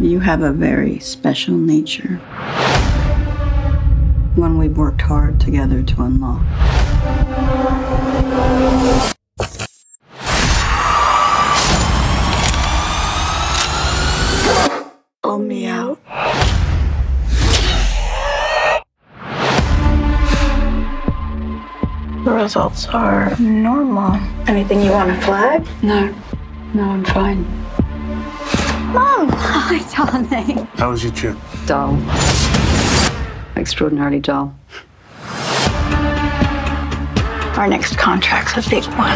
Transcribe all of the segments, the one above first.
You have a very special nature. One we've worked hard together to unlock. Pull me out. The results are normal. Anything you want to flag? No, no, I'm fine. Mom! Hi, darling. How was your trip? Dull. Extraordinarily dull. Our next contract's a big one.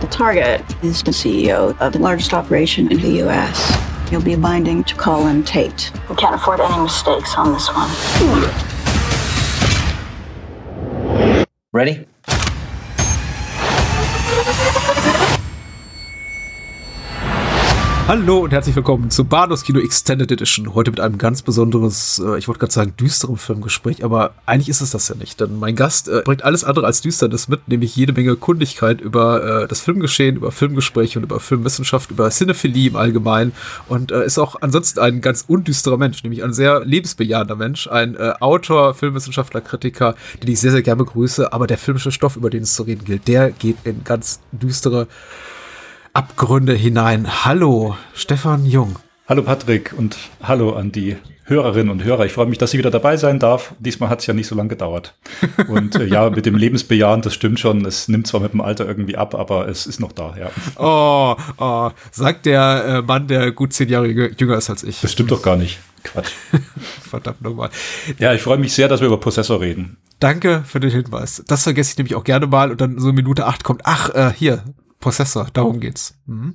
The target is the CEO of the largest operation in the U.S. He'll be binding to Colin Tate. We can't afford any mistakes on this one. Ready? Hallo und herzlich willkommen zu Bahnhofs Kino Extended Edition. Heute mit einem ganz besonderes, äh, ich wollte gerade sagen, düsteren Filmgespräch, aber eigentlich ist es das ja nicht, denn mein Gast äh, bringt alles andere als Düsternis mit, nämlich jede Menge Kundigkeit über äh, das Filmgeschehen, über Filmgespräche und über Filmwissenschaft, über Cinephilie im Allgemeinen und ist auch ansonsten ein ganz undüsterer Mensch, nämlich ein sehr lebensbejahender Mensch, ein Autor, Filmwissenschaftler, Kritiker, den ich sehr, sehr gerne begrüße, aber der filmische Stoff, über den es zu reden gilt, der geht in ganz düstere Abgründe hinein. Hallo, Stefan Jung. Hallo Patrick und hallo an die Hörerinnen und Hörer. Ich freue mich, dass ich wieder dabei sein darf. Diesmal hat es ja nicht so lange gedauert. Und äh, ja, mit dem Lebensbejahen, das stimmt schon. Es nimmt zwar mit dem Alter irgendwie ab, aber es ist noch da, ja. Oh, oh sagt der äh, Mann, der gut zehn Jahre jünger ist als ich. Das stimmt doch gar nicht. Quatsch. Verdammt nochmal. Ja, ich freue mich sehr, dass wir über Prozessor reden. Danke für den Hinweis. Das vergesse ich nämlich auch gerne mal und dann so Minute acht kommt, ach, äh, hier, Possessor, darum geht's. Mhm.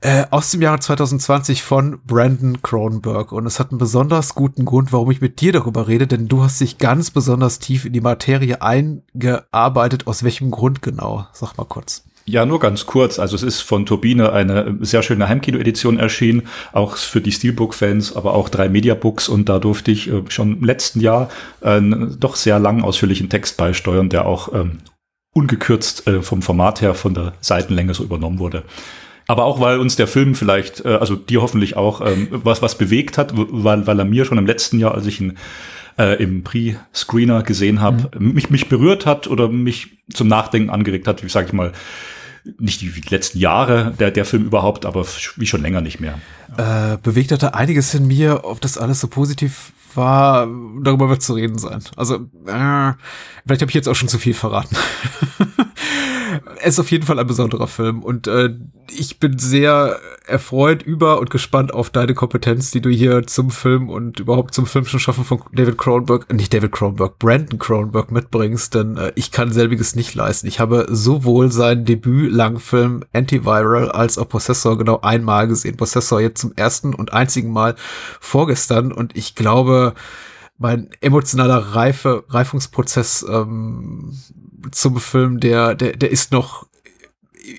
Äh, aus dem Jahre 2020 von Brandon Cronenberg. Und es hat einen besonders guten Grund, warum ich mit dir darüber rede, denn du hast dich ganz besonders tief in die Materie eingearbeitet. Aus welchem Grund genau? Sag mal kurz. Ja, nur ganz kurz. Also es ist von Turbine eine sehr schöne Heimkino-Edition erschienen, auch für die Steelbook-Fans, aber auch drei Mediabooks. Und da durfte ich äh, schon im letzten Jahr einen doch sehr lang ausführlichen Text beisteuern, der auch ähm, ungekürzt äh, vom Format her von der Seitenlänge so übernommen wurde. Aber auch weil uns der Film vielleicht, äh, also dir hoffentlich auch, ähm, was, was bewegt hat, weil, weil er mir schon im letzten Jahr, als ich ihn äh, im Pre-Screener gesehen habe, mhm. mich, mich berührt hat oder mich zum Nachdenken angeregt hat, wie sag ich mal, nicht die letzten Jahre der, der Film überhaupt, aber wie schon länger nicht mehr. Äh, bewegt hatte einiges in mir, ob das alles so positiv war, darüber wird zu reden sein. Also, äh, vielleicht habe ich jetzt auch schon zu viel verraten. es ist auf jeden Fall ein besonderer Film und äh, ich bin sehr erfreut über und gespannt auf deine Kompetenz, die du hier zum Film und überhaupt zum filmischen Schaffen von David Cronenberg, nicht David Cronenberg, Brandon Cronenberg mitbringst, denn äh, ich kann selbiges nicht leisten. Ich habe sowohl seinen Debüt-Langfilm Antiviral als auch Possessor genau einmal gesehen. Possessor jetzt zum ersten und einzigen Mal vorgestern und ich glaube, mein emotionaler Reife, Reifungsprozess ähm, zum Film, der, der, der ist noch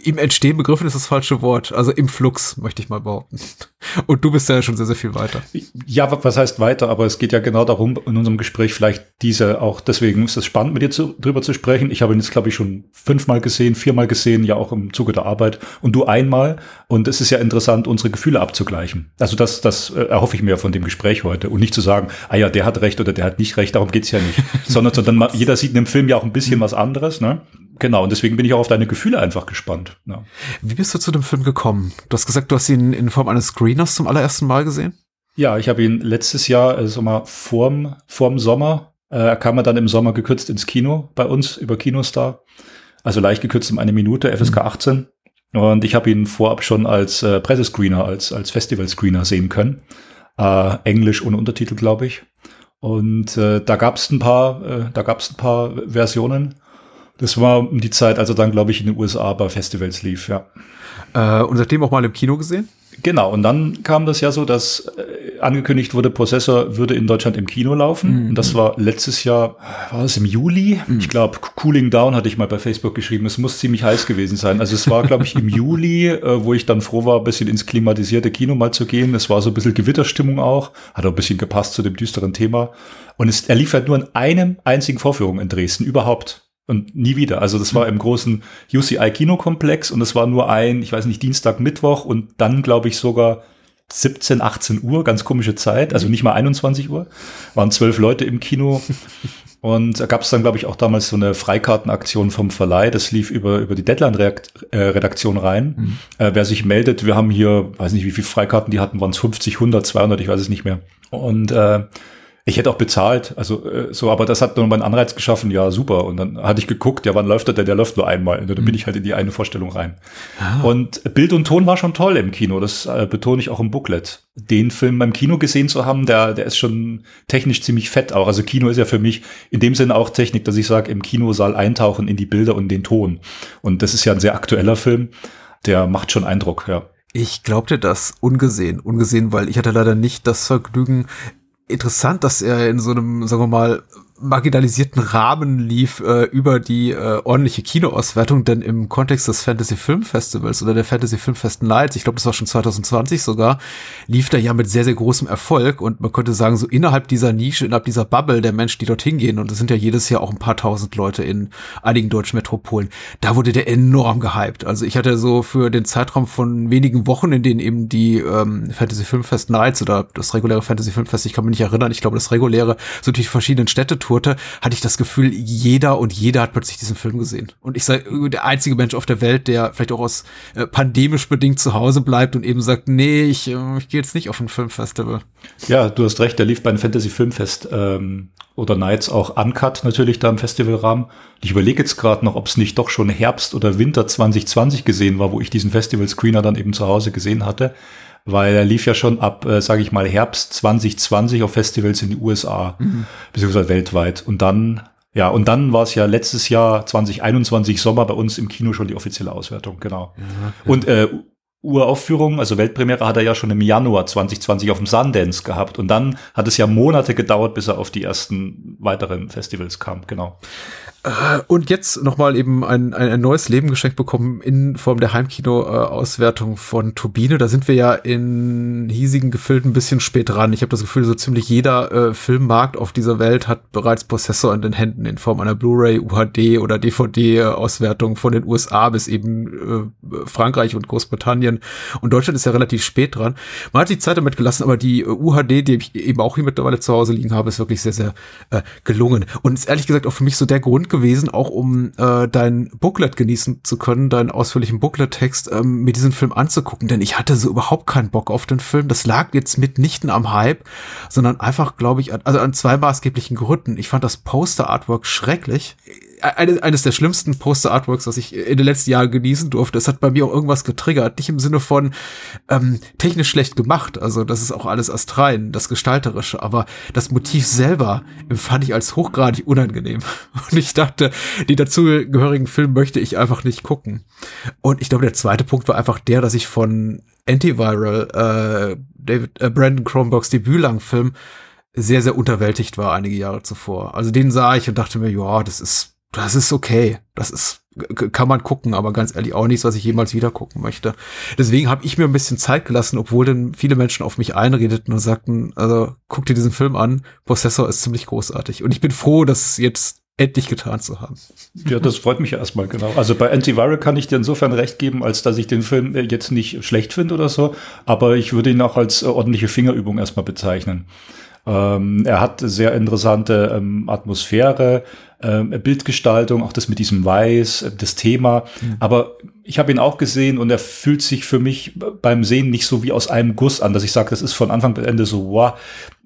im Entstehen begriffen ist das falsche Wort. Also im Flux, möchte ich mal behaupten. Und du bist ja schon sehr, sehr viel weiter. Ja, was heißt weiter? Aber es geht ja genau darum, in unserem Gespräch vielleicht diese auch, deswegen ist es spannend, mit dir zu, drüber zu sprechen. Ich habe ihn jetzt, glaube ich, schon fünfmal gesehen, viermal gesehen, ja auch im Zuge der Arbeit. Und du einmal. Und es ist ja interessant, unsere Gefühle abzugleichen. Also das, das äh, erhoffe ich mir von dem Gespräch heute. Und nicht zu sagen, ah ja, der hat recht oder der hat nicht recht, darum geht's ja nicht. sondern, sondern jeder sieht in dem Film ja auch ein bisschen was anderes, ne? Genau, und deswegen bin ich auch auf deine Gefühle einfach gespannt. Ja. Wie bist du zu dem Film gekommen? Du hast gesagt, du hast ihn in Form eines Screeners zum allerersten Mal gesehen? Ja, ich habe ihn letztes Jahr, also mal vorm, vorm Sommer, äh, kam er dann im Sommer gekürzt ins Kino bei uns über Kinostar. Also leicht gekürzt um eine Minute, FSK 18. Mhm. Und ich habe ihn vorab schon als äh, Pressescreener, als, als Festivalscreener sehen können. Äh, Englisch ohne Untertitel, glaube ich. Und äh, da gab es ein paar, äh, da gab es ein paar Versionen. Das war um die Zeit, als er dann, glaube ich, in den USA bei Festivals lief, ja. Äh, und seitdem auch mal im Kino gesehen? Genau, und dann kam das ja so, dass äh, angekündigt wurde, Prozessor würde in Deutschland im Kino laufen. Mhm. Und das war letztes Jahr, war es im Juli? Mhm. Ich glaube, Cooling Down hatte ich mal bei Facebook geschrieben. Es muss ziemlich heiß gewesen sein. Also es war, glaube ich, im Juli, äh, wo ich dann froh war, ein bisschen ins klimatisierte Kino mal zu gehen. Es war so ein bisschen Gewitterstimmung auch. Hat auch ein bisschen gepasst zu dem düsteren Thema. Und es, er lief halt nur in einem einzigen Vorführung in Dresden überhaupt und nie wieder. Also das war im großen UCI Kinokomplex und es war nur ein, ich weiß nicht, Dienstag, Mittwoch und dann glaube ich sogar 17, 18 Uhr, ganz komische Zeit, also nicht mal 21 Uhr, waren zwölf Leute im Kino. Und da gab es dann, glaube ich, auch damals so eine Freikartenaktion vom Verleih. Das lief über, über die Deadline-Redaktion rein. Mhm. Äh, wer sich meldet, wir haben hier, weiß nicht, wie viele Freikarten die hatten, waren es 50, 100, 200, ich weiß es nicht mehr. Und äh, ich hätte auch bezahlt, also äh, so, aber das hat nochmal einen Anreiz geschaffen, ja, super. Und dann hatte ich geguckt, ja, wann läuft der? Der läuft nur einmal. Und dann bin ich halt in die eine Vorstellung rein. Ah. Und Bild und Ton war schon toll im Kino, das äh, betone ich auch im Booklet. Den Film beim Kino gesehen zu haben, der, der ist schon technisch ziemlich fett auch. Also Kino ist ja für mich in dem Sinne auch Technik, dass ich sage, im Kinosaal eintauchen in die Bilder und den Ton. Und das ist ja ein sehr aktueller Film, der macht schon Eindruck, ja. Ich glaubte das ungesehen. Ungesehen, weil ich hatte leider nicht das Vergnügen, interessant, dass er in so einem, sagen wir mal, marginalisierten Rahmen lief äh, über die äh, ordentliche Kinoauswertung, denn im Kontext des Fantasy Film Festivals oder der Fantasy Film Fest Nights, ich glaube, das war schon 2020 sogar, lief da ja mit sehr, sehr großem Erfolg und man könnte sagen, so innerhalb dieser Nische, innerhalb dieser Bubble der Menschen, die dorthin gehen, und das sind ja jedes Jahr auch ein paar tausend Leute in einigen deutschen Metropolen, da wurde der enorm gehypt. Also ich hatte so für den Zeitraum von wenigen Wochen, in denen eben die ähm, Fantasy Film Fest Nights oder das reguläre Fantasy Film Fest, ich kann mich nicht erinnern, ich glaube, das reguläre, so durch verschiedenen Städte tourte, hatte ich das Gefühl, jeder und jeder hat plötzlich diesen Film gesehen. Und ich sei der einzige Mensch auf der Welt, der vielleicht auch aus äh, pandemisch bedingt zu Hause bleibt und eben sagt, nee, ich, äh, ich gehe jetzt nicht auf ein Filmfestival. Ja, du hast recht, der lief beim Fantasy Filmfest ähm, oder Nights auch uncut natürlich da im Festivalrahmen. Ich überlege jetzt gerade noch, ob es nicht doch schon Herbst oder Winter 2020 gesehen war, wo ich diesen Festival Screener dann eben zu Hause gesehen hatte weil er lief ja schon ab, äh, sage ich mal, Herbst 2020 auf Festivals in den USA, mhm. beziehungsweise weltweit. Und dann, ja, und dann war es ja letztes Jahr 2021 Sommer bei uns im Kino schon die offizielle Auswertung, genau. Ja. Und äh, Uraufführung, also Weltpremiere hat er ja schon im Januar 2020 auf dem Sundance gehabt und dann hat es ja Monate gedauert, bis er auf die ersten weiteren Festivals kam, genau. Äh, und jetzt nochmal eben ein, ein, ein, neues Leben geschenkt bekommen in Form der Heimkino-Auswertung von Turbine. Da sind wir ja in hiesigen Gefilden ein bisschen spät dran. Ich habe das Gefühl, so ziemlich jeder äh, Filmmarkt auf dieser Welt hat bereits Prozessor in den Händen in Form einer Blu-ray, UHD oder DVD-Auswertung von den USA bis eben äh, Frankreich und Großbritannien. Und Deutschland ist ja relativ spät dran. Man hat sich Zeit damit gelassen, aber die äh, UHD, die ich eben auch hier mittlerweile zu Hause liegen habe, ist wirklich sehr, sehr äh, gelungen. Und ist ehrlich gesagt auch für mich so der Grund gewesen, auch um äh, dein Booklet genießen zu können, deinen ausführlichen Booklet-Text, ähm, mir diesen Film anzugucken, denn ich hatte so überhaupt keinen Bock auf den Film. Das lag jetzt mitnichten am Hype, sondern einfach, glaube ich, an, also an zwei maßgeblichen Gründen. Ich fand das Poster-Artwork schrecklich eine, eines der schlimmsten Poster-Artworks, was ich in den letzten Jahren genießen durfte. Es hat bei mir auch irgendwas getriggert. Nicht im Sinne von ähm, technisch schlecht gemacht. Also das ist auch alles astrein, das Gestalterische. Aber das Motiv selber empfand ich als hochgradig unangenehm. Und ich dachte, die dazugehörigen Film möchte ich einfach nicht gucken. Und ich glaube, der zweite Punkt war einfach der, dass ich von Antiviral, äh, David, äh, Brandon Cronenbergs Debütlangfilm sehr, sehr unterwältigt war einige Jahre zuvor. Also den sah ich und dachte mir, ja, das ist das ist okay. Das ist, kann man gucken, aber ganz ehrlich auch nichts, was ich jemals wieder gucken möchte. Deswegen habe ich mir ein bisschen Zeit gelassen, obwohl dann viele Menschen auf mich einredeten und sagten, also guck dir diesen Film an, Prozessor ist ziemlich großartig. Und ich bin froh, das jetzt endlich getan zu haben. Ja, das freut mich erstmal, genau. Also bei Antiviral kann ich dir insofern recht geben, als dass ich den Film jetzt nicht schlecht finde oder so, aber ich würde ihn auch als ordentliche Fingerübung erstmal bezeichnen. Ähm, er hat sehr interessante ähm, Atmosphäre, ähm, Bildgestaltung, auch das mit diesem Weiß, äh, das Thema. Mhm. Aber ich habe ihn auch gesehen und er fühlt sich für mich beim Sehen nicht so wie aus einem Guss an, dass ich sage, das ist von Anfang bis Ende so, wow,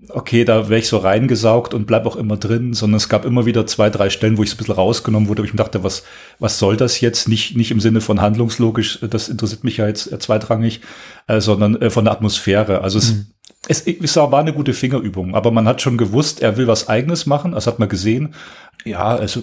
okay, da wäre ich so reingesaugt und bleib auch immer drin, sondern es gab immer wieder zwei, drei Stellen, wo ich es ein bisschen rausgenommen wurde, wo ich mir dachte, was, was soll das jetzt? Nicht, nicht im Sinne von handlungslogisch, das interessiert mich ja jetzt äh, zweitrangig, äh, sondern äh, von der Atmosphäre. Also es, mhm es, es war eine gute Fingerübung, aber man hat schon gewusst, er will was Eigenes machen. Das hat man gesehen. Ja, also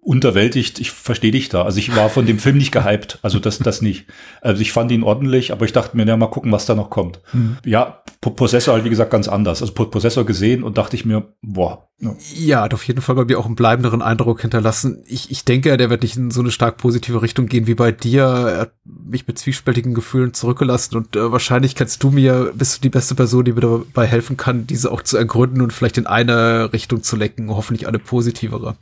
unterwältigt, ich verstehe dich da. Also ich war von dem Film nicht gehypt, also das, das nicht. Also ich fand ihn ordentlich, aber ich dachte mir, ja, mal gucken, was da noch kommt. Mhm. Ja, Possessor halt, wie gesagt, ganz anders. Also Possessor gesehen und dachte ich mir, boah. Ja. hat auf jeden Fall bei mir auch einen bleibenderen Eindruck hinterlassen. Ich, ich denke, der wird nicht in so eine stark positive Richtung gehen wie bei dir. Er hat mich mit zwiespältigen Gefühlen zurückgelassen und äh, wahrscheinlich kannst du mir, bist du die beste Person, die mir dabei helfen kann, diese auch zu ergründen und vielleicht in eine Richtung zu lecken, hoffentlich eine positivere.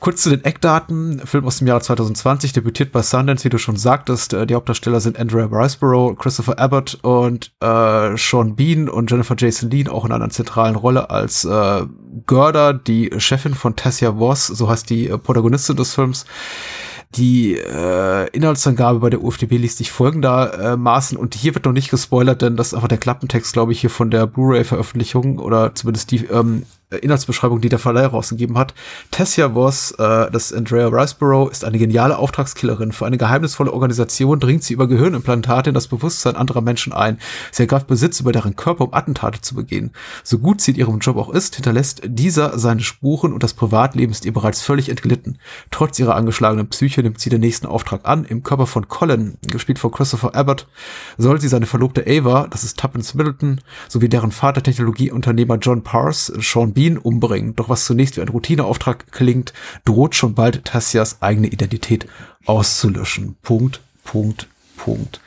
Kurz zu den Eckdaten. Film aus dem Jahre 2020, debütiert bei Sundance, wie du schon sagtest. Äh, die Hauptdarsteller sind Andrea Riceborough, Christopher Abbott und äh, Sean Bean und Jennifer Jason Lean auch in einer zentralen Rolle als äh, Gerda, die Chefin von Tessia Voss, so heißt die äh, Protagonistin des Films. Die äh, Inhaltsangabe bei der UFDB liest sich folgendermaßen und hier wird noch nicht gespoilert, denn das ist einfach der Klappentext, glaube ich, hier von der Blu-ray-Veröffentlichung oder zumindest die ähm, äh, Inhaltsbeschreibung, die der Verleih rausgegeben hat. Tessia Voss, äh, das Andrea Riceborough, ist eine geniale Auftragskillerin. Für eine geheimnisvolle Organisation dringt sie über Gehirnimplantate in das Bewusstsein anderer Menschen ein. Sie ergreift Besitz über deren Körper, um Attentate zu begehen. So gut sie in ihrem Job auch ist, hinterlässt dieser seine Spuren und das Privatleben ist ihr bereits völlig entglitten. Trotz ihrer angeschlagenen Psyche nimmt sie den nächsten Auftrag an. Im Körper von Colin, gespielt von Christopher Abbott, soll sie seine Verlobte Ava, das ist Tuppence Middleton, sowie deren Vater Technologieunternehmer John Pars, Sean B Wien umbringen. Doch was zunächst wie ein Routineauftrag klingt, droht schon bald Tassias eigene Identität auszulöschen. Punkt, Punkt, Punkt.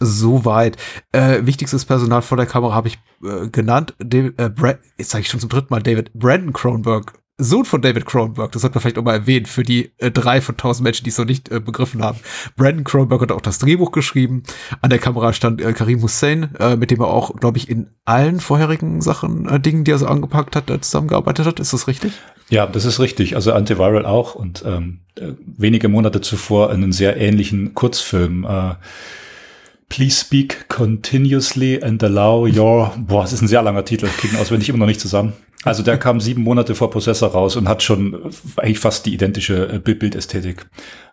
Soweit. Äh, wichtigstes Personal vor der Kamera habe ich äh, genannt. David, äh, Brad, jetzt sage ich schon zum dritten Mal David. Brandon Cronenberg Sohn von David Cronenberg, das sollte man vielleicht auch mal erwähnen, für die äh, drei von tausend Menschen, die es noch nicht äh, begriffen haben. Brandon Cronenberg hat auch das Drehbuch geschrieben. An der Kamera stand äh, Karim Hussein, äh, mit dem er auch, glaube ich, in allen vorherigen Sachen, äh, Dingen, die er so angepackt hat, äh, zusammengearbeitet hat. Ist das richtig? Ja, das ist richtig. Also Antiviral auch und ähm, äh, wenige Monate zuvor einen sehr ähnlichen Kurzfilm. Please speak continuously and allow your, boah, das ist ein sehr langer Titel, kriegen auswendig immer noch nicht zusammen. Also der kam sieben Monate vor Prozessor raus und hat schon eigentlich fast die identische äh, Bildästhetik.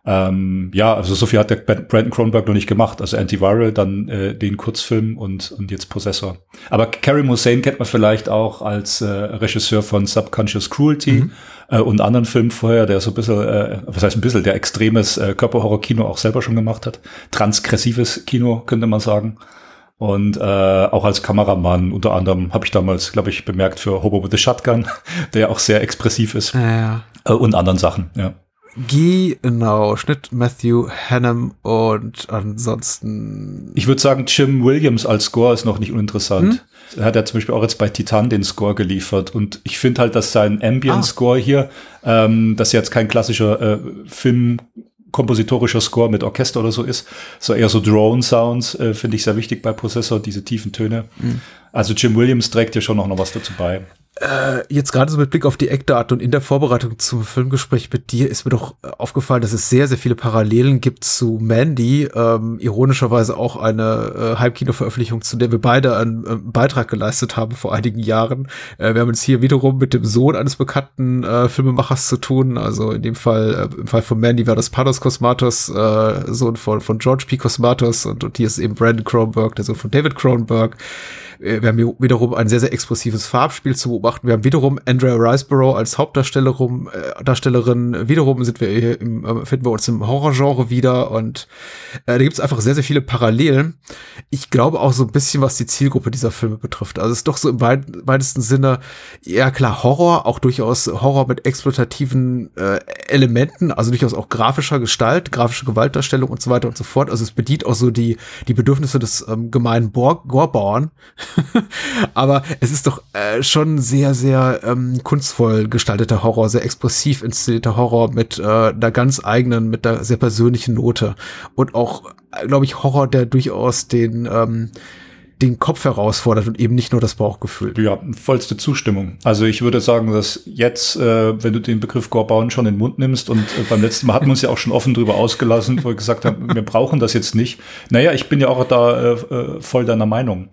Ähm, ja, also so viel hat der Brandon Cronenberg noch nicht gemacht. Also Antiviral, dann äh, den Kurzfilm und, und jetzt Prozessor. Aber Karim Hussein kennt man vielleicht auch als äh, Regisseur von Subconscious Cruelty mhm. Äh, und anderen Filmen vorher, der so ein bisschen, äh, was heißt ein bisschen, der extremes äh, Körperhorror-Kino auch selber schon gemacht hat. Transgressives Kino, könnte man sagen. Und äh, auch als Kameramann unter anderem habe ich damals, glaube ich, bemerkt für Hobo with the Shotgun, der ja auch sehr expressiv ist. Ja. Äh, und anderen Sachen, ja. Genau, Schnitt Matthew Hannum und ansonsten. Ich würde sagen, Jim Williams als Score ist noch nicht uninteressant. Hm? Er hat ja zum Beispiel auch jetzt bei Titan den Score geliefert und ich finde halt, dass sein Ambient-Score ah. hier, ähm, das jetzt kein klassischer äh, Film kompositorischer Score mit Orchester oder so ist, so eher so Drone-Sounds, äh, finde ich sehr wichtig bei Prozessor, diese tiefen Töne. Mhm. Also Jim Williams trägt ja schon noch was dazu bei. Äh, jetzt gerade so mit Blick auf die Eckdaten und in der Vorbereitung zum Filmgespräch mit dir ist mir doch äh, aufgefallen, dass es sehr, sehr viele Parallelen gibt zu Mandy. Ähm, ironischerweise auch eine äh, Heimkino-Veröffentlichung, zu der wir beide einen, einen, Beitrag geleistet haben vor einigen Jahren. Äh, wir haben uns hier wiederum mit dem Sohn eines bekannten äh, Filmemachers zu tun. Also in dem Fall, äh, im Fall von Mandy war das Panos Cosmatos, äh, Sohn von, von George P. Cosmatos und, und hier ist eben Brandon Cronenberg, der Sohn von David Cronenberg. Äh, wir haben hier wiederum ein sehr, sehr expressives Farbspiel zu beobachten. Wir haben wiederum Andrea Riceborough als Hauptdarstellerin. Äh, Darstellerin. Wiederum sind wir hier im, äh, finden wir uns im Horrorgenre wieder und äh, da gibt es einfach sehr, sehr viele Parallelen. Ich glaube auch so ein bisschen, was die Zielgruppe dieser Filme betrifft. Also es ist doch so im weit, weitesten Sinne, ja klar, Horror, auch durchaus Horror mit exploitativen äh, Elementen, also durchaus auch grafischer Gestalt, grafische Gewaltdarstellung und so weiter und so fort. Also es bedient auch so die, die Bedürfnisse des ähm, gemeinen Gorbauern. Aber es ist doch äh, schon sehr, sehr ähm, kunstvoll gestalteter Horror, sehr expressiv inszenierter Horror mit äh, einer ganz eigenen, mit einer sehr persönlichen Note. Und auch, äh, glaube ich, Horror, der durchaus den ähm, den Kopf herausfordert und eben nicht nur das Bauchgefühl. Ja, vollste Zustimmung. Also ich würde sagen, dass jetzt, äh, wenn du den Begriff Gorbauen schon in den Mund nimmst und äh, beim letzten Mal hatten wir uns ja auch schon offen drüber ausgelassen, wo wir gesagt haben, wir brauchen das jetzt nicht. Naja, ich bin ja auch da äh, äh voll deiner Meinung.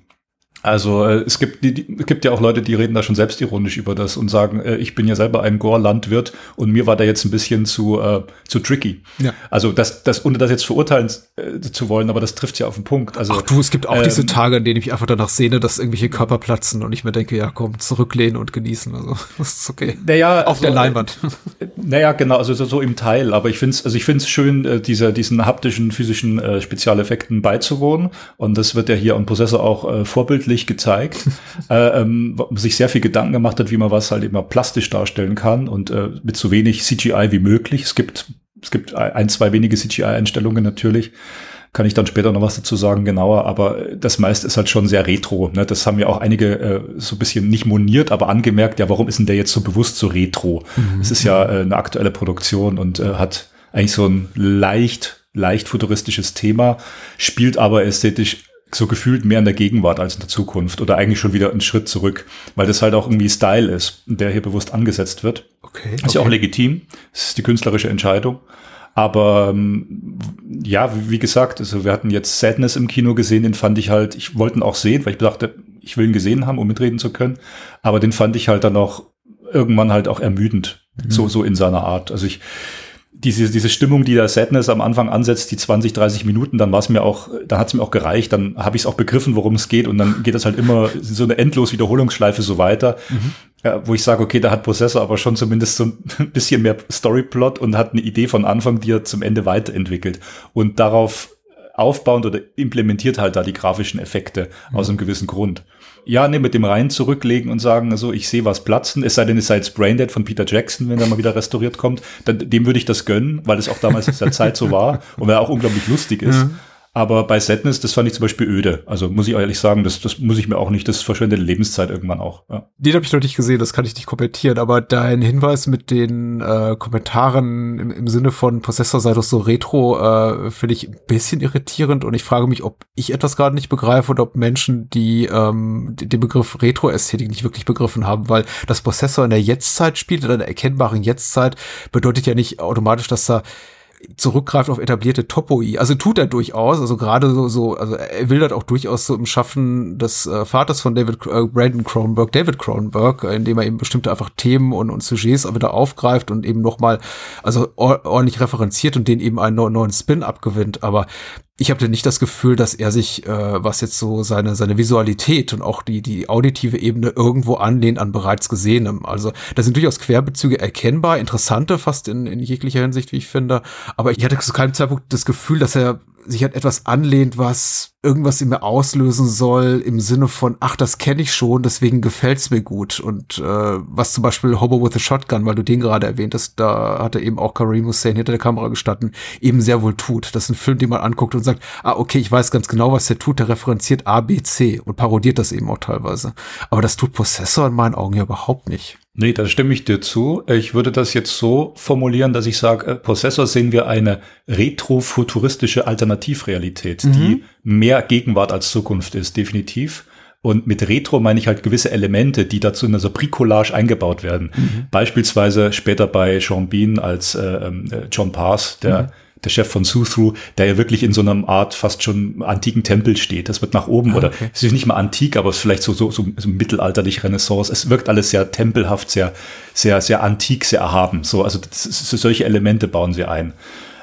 Also äh, es gibt, die, die, gibt ja auch Leute, die reden da schon selbstironisch über das und sagen, äh, ich bin ja selber ein Gore-Landwirt und mir war da jetzt ein bisschen zu, äh, zu tricky. Ja. Also das, das, ohne das jetzt verurteilen äh, zu wollen, aber das trifft ja auf den Punkt. Also, Ach du, es gibt auch ähm, diese Tage, in denen ich mich einfach danach sehne, dass irgendwelche Körper platzen und ich mir denke, ja komm, zurücklehnen und genießen. Also das ist okay. Naja, auf also, der Leinwand. Äh, naja, genau, also so, so im Teil. Aber ich finde es also ich finde es schön, äh, diese, diesen haptischen, physischen äh, Spezialeffekten beizuwohnen. Und das wird ja hier am Possessor auch äh, vorbildlich künstlich gezeigt, äh, ähm, sich sehr viel Gedanken gemacht hat, wie man was halt immer plastisch darstellen kann und äh, mit so wenig CGI wie möglich. Es gibt es gibt ein, zwei wenige CGI-Einstellungen natürlich. Kann ich dann später noch was dazu sagen, genauer, aber das meiste ist halt schon sehr retro. Ne? Das haben ja auch einige äh, so ein bisschen nicht moniert, aber angemerkt, ja, warum ist denn der jetzt so bewusst so retro? Mhm. Es ist ja äh, eine aktuelle Produktion und äh, hat eigentlich so ein leicht, leicht futuristisches Thema, spielt aber ästhetisch so gefühlt mehr in der Gegenwart als in der Zukunft oder eigentlich schon wieder einen Schritt zurück, weil das halt auch irgendwie Style ist, der hier bewusst angesetzt wird. Okay. Ist okay. ja auch legitim. Das ist die künstlerische Entscheidung. Aber ähm, ja, wie gesagt, also wir hatten jetzt Sadness im Kino gesehen, den fand ich halt, ich wollte ihn auch sehen, weil ich dachte, ich will ihn gesehen haben, um mitreden zu können. Aber den fand ich halt dann auch irgendwann halt auch ermüdend, mhm. so, so in seiner Art. Also ich, diese, diese Stimmung, die der Sadness am Anfang ansetzt, die 20, 30 Minuten, dann war es mir auch, dann hat es mir auch gereicht, dann habe ich es auch begriffen, worum es geht und dann geht es halt immer so eine endlos Wiederholungsschleife so weiter, mhm. ja, wo ich sage, okay, da hat Prozessor aber schon zumindest so ein bisschen mehr Storyplot und hat eine Idee von Anfang, die er zum Ende weiterentwickelt und darauf aufbauend oder implementiert halt da die grafischen Effekte mhm. aus einem gewissen Grund. Ja, nee, mit dem rein zurücklegen und sagen, also ich sehe was platzen, es sei denn, es sei jetzt Braindead von Peter Jackson, wenn er mal wieder restauriert kommt, dann, dem würde ich das gönnen, weil es auch damals in der Zeit so war und weil er auch unglaublich lustig ist. Mhm. Aber bei Sadness, das fand ich zum Beispiel öde. Also muss ich ehrlich sagen, das, das muss ich mir auch nicht, das verschwendet Lebenszeit irgendwann auch. Ja. Den habe ich noch nicht gesehen, das kann ich nicht kommentieren, aber dein Hinweis mit den äh, Kommentaren im, im Sinne von Prozessor sei doch so retro, äh, finde ich ein bisschen irritierend und ich frage mich, ob ich etwas gerade nicht begreife oder ob Menschen, die ähm, den Begriff Retro-Ästhetik nicht wirklich begriffen haben, weil das Prozessor in der Jetztzeit spielt, in einer erkennbaren Jetztzeit, bedeutet ja nicht automatisch, dass da zurückgreift auf etablierte Topoi. Also tut er durchaus, also gerade so, so, also er will das auch durchaus so im Schaffen des äh, Vaters von David äh, Brandon Cronenberg, David Cronenberg, äh, indem er eben bestimmte einfach Themen und, und Sujets auch wieder aufgreift und eben nochmal, also or ordentlich referenziert und den eben einen neuen Spin abgewinnt. Aber ich habe nicht das Gefühl, dass er sich, äh, was jetzt so seine, seine Visualität und auch die, die auditive Ebene irgendwo anlehnt an bereits Gesehenem. Also da sind durchaus Querbezüge erkennbar, interessante fast in, in jeglicher Hinsicht, wie ich finde. Aber ich hatte zu keinem Zeitpunkt das Gefühl, dass er sich an etwas anlehnt, was irgendwas in mir auslösen soll, im Sinne von, ach, das kenne ich schon, deswegen gefällt's mir gut. Und äh, was zum Beispiel Hobo with a Shotgun, weil du den gerade erwähnt hast, da hat er eben auch Karim Hussein hinter der Kamera gestanden, eben sehr wohl tut. Das ist ein Film, den man anguckt und sagt, ah, okay, ich weiß ganz genau, was der tut, der referenziert A, B, C und parodiert das eben auch teilweise. Aber das tut Possessor in meinen Augen ja überhaupt nicht. Nee, da stimme ich dir zu. Ich würde das jetzt so formulieren, dass ich sage, äh, Possessor sehen wir eine retrofuturistische Alternativrealität, mhm. die mehr Gegenwart als Zukunft ist, definitiv. Und mit Retro meine ich halt gewisse Elemente, die dazu in so Bricolage eingebaut werden. Mhm. Beispielsweise später bei Sean Bean als äh, ähm, äh, John Pass, der mhm der Chef von Suthru, der ja wirklich in so einer Art fast schon antiken Tempel steht. Das wird nach oben ah, oder es ist nicht mal antik, aber es ist vielleicht so, so, so, so mittelalterlich Renaissance. Es wirkt alles sehr tempelhaft, sehr, sehr, sehr antik, sehr erhaben. So, also das, solche Elemente bauen sie ein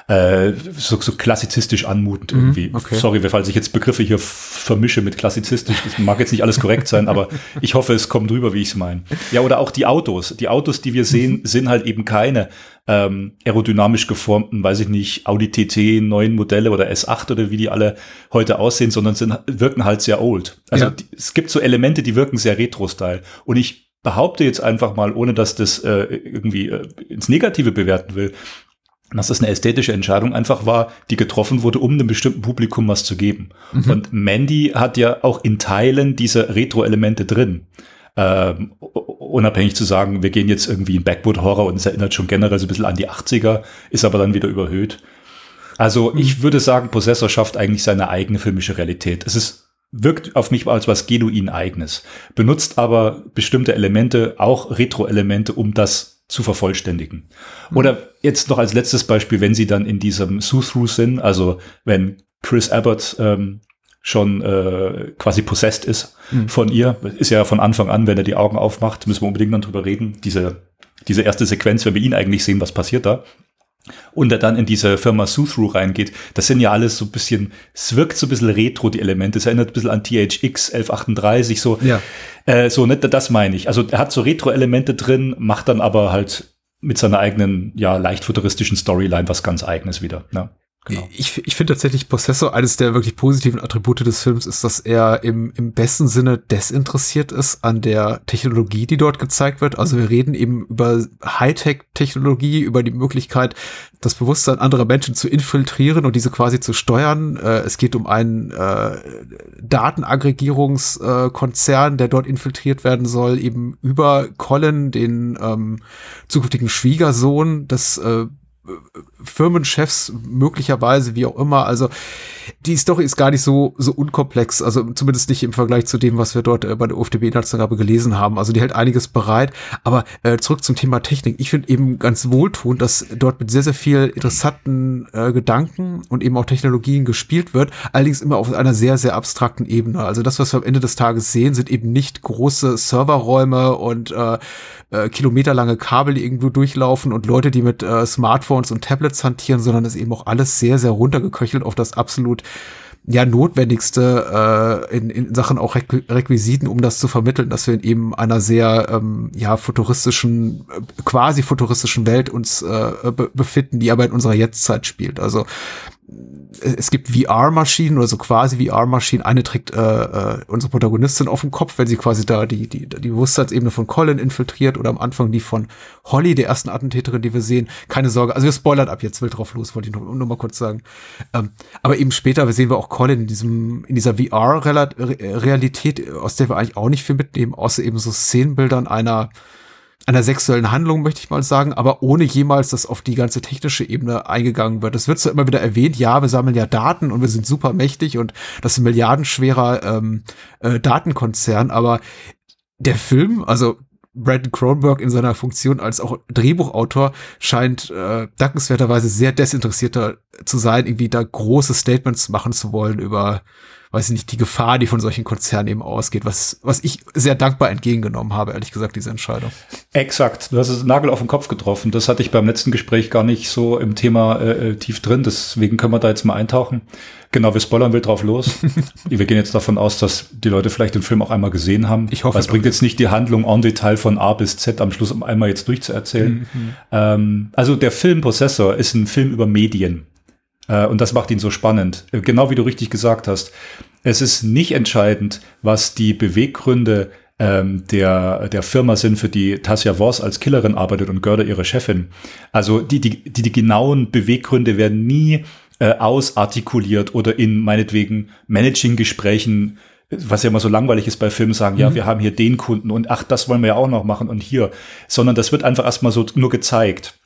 äh, so, so klassizistisch anmutend mhm, irgendwie. Okay. Sorry, falls ich jetzt Begriffe hier vermische mit klassizistisch, das mag jetzt nicht alles korrekt sein, aber ich hoffe, es kommt drüber, wie ich es meine. Ja, oder auch die Autos. Die Autos, die wir sehen, sind halt eben keine ähm, aerodynamisch geformten, weiß ich nicht, Audi TT neuen Modelle oder S8 oder wie die alle heute aussehen, sondern sind, wirken halt sehr old. Also ja. die, es gibt so Elemente, die wirken sehr Retro-Style. Und ich behaupte jetzt einfach mal, ohne dass das äh, irgendwie äh, ins Negative bewerten will, dass das eine ästhetische Entscheidung einfach war, die getroffen wurde, um einem bestimmten Publikum was zu geben. Mhm. Und Mandy hat ja auch in Teilen diese Retro-Elemente drin. Ähm, unabhängig zu sagen, wir gehen jetzt irgendwie in Backwood-Horror und es erinnert schon generell so ein bisschen an die 80er, ist aber dann wieder überhöht. Also mhm. ich würde sagen, Possessor schafft eigentlich seine eigene filmische Realität. Es ist wirkt auf mich als was genuin eigenes, benutzt aber bestimmte Elemente, auch Retro-Elemente, um das zu vervollständigen. Oder jetzt noch als letztes Beispiel, wenn sie dann in diesem Sue-Through sind, also wenn Chris Abbott ähm, schon äh, quasi possessed ist mhm. von ihr, ist ja von Anfang an, wenn er die Augen aufmacht, müssen wir unbedingt dann drüber reden, diese, diese erste Sequenz, wenn wir ihn eigentlich sehen, was passiert da und er dann in diese Firma Suthru reingeht, das sind ja alles so ein bisschen, es wirkt so ein bisschen retro, die Elemente. Es erinnert ein bisschen an THX 1138, so. Ja. Äh, so, ne, das meine ich. Also er hat so Retro-Elemente drin, macht dann aber halt mit seiner eigenen, ja, leicht futuristischen Storyline was ganz eigenes wieder. Ne? Genau. Ich, ich finde tatsächlich Possessor eines der wirklich positiven Attribute des Films ist, dass er im, im besten Sinne desinteressiert ist an der Technologie, die dort gezeigt wird. Also wir reden eben über Hightech-Technologie, über die Möglichkeit, das Bewusstsein anderer Menschen zu infiltrieren und diese quasi zu steuern. Äh, es geht um einen äh, Datenaggregierungskonzern, äh, der dort infiltriert werden soll, eben über Colin, den ähm, zukünftigen Schwiegersohn des äh, Firmenchefs möglicherweise, wie auch immer. Also die Story ist gar nicht so so unkomplex, also zumindest nicht im Vergleich zu dem, was wir dort äh, bei der UFDB-Inhaltsangabe gelesen haben. Also die hält einiges bereit. Aber äh, zurück zum Thema Technik. Ich finde eben ganz wohltuend, dass dort mit sehr sehr viel interessanten äh, Gedanken und eben auch Technologien gespielt wird. Allerdings immer auf einer sehr sehr abstrakten Ebene. Also das, was wir am Ende des Tages sehen, sind eben nicht große Serverräume und äh, äh, kilometerlange Kabel, irgendwo durchlaufen und Leute, die mit äh, Smartphones und Tablets hantieren, sondern es eben auch alles sehr, sehr runtergeköchelt auf das absolut ja notwendigste äh, in, in Sachen auch Requisiten, um das zu vermitteln, dass wir in eben einer sehr ähm, ja futuristischen, äh, quasi futuristischen Welt uns äh, be befinden, die aber in unserer Jetztzeit spielt. Also es gibt VR-Maschinen oder so quasi VR-Maschinen. Eine trägt äh, äh, unsere Protagonistin auf dem Kopf, wenn sie quasi da die, die, die Bewusstseinsebene von Colin infiltriert oder am Anfang die von Holly, der ersten Attentäterin, die wir sehen. Keine Sorge, also wir spoilern ab jetzt wild drauf los, wollte ich nur, nur mal kurz sagen. Ähm, aber eben später sehen wir auch Colin in diesem, in dieser VR-Realität, aus der wir eigentlich auch nicht viel mitnehmen, außer eben so Szenenbildern einer einer sexuellen Handlung, möchte ich mal sagen, aber ohne jemals, dass auf die ganze technische Ebene eingegangen wird. Es wird zwar immer wieder erwähnt, ja, wir sammeln ja Daten und wir sind super mächtig und das ist ein milliardenschwerer ähm, äh, Datenkonzern, aber der Film, also Brandon Cronenberg in seiner Funktion als auch Drehbuchautor scheint äh, dankenswerterweise sehr desinteressierter zu sein, irgendwie da große Statements machen zu wollen über weiß ich nicht, die Gefahr, die von solchen Konzernen eben ausgeht, was, was ich sehr dankbar entgegengenommen habe, ehrlich gesagt, diese Entscheidung. Exakt. Du hast es Nagel auf den Kopf getroffen. Das hatte ich beim letzten Gespräch gar nicht so im Thema äh, äh tief drin. Deswegen können wir da jetzt mal eintauchen. Genau, wir spoilern wild drauf los. wir gehen jetzt davon aus, dass die Leute vielleicht den Film auch einmal gesehen haben. Ich hoffe. es bringt jetzt nicht die Handlung on Detail von A bis Z am Schluss um einmal jetzt durchzuerzählen. Mhm. Ähm, also der Film Possessor ist ein Film über Medien. Äh, und das macht ihn so spannend. Äh, genau wie du richtig gesagt hast. Es ist nicht entscheidend, was die Beweggründe ähm, der, der Firma sind, für die Tassia Voss als Killerin arbeitet und Görder ihre Chefin. Also die, die, die, die genauen Beweggründe werden nie äh, ausartikuliert oder in meinetwegen Managing-Gesprächen was ja immer so langweilig ist bei Filmen, sagen, mhm. ja, wir haben hier den Kunden und ach, das wollen wir ja auch noch machen und hier, sondern das wird einfach erstmal so nur gezeigt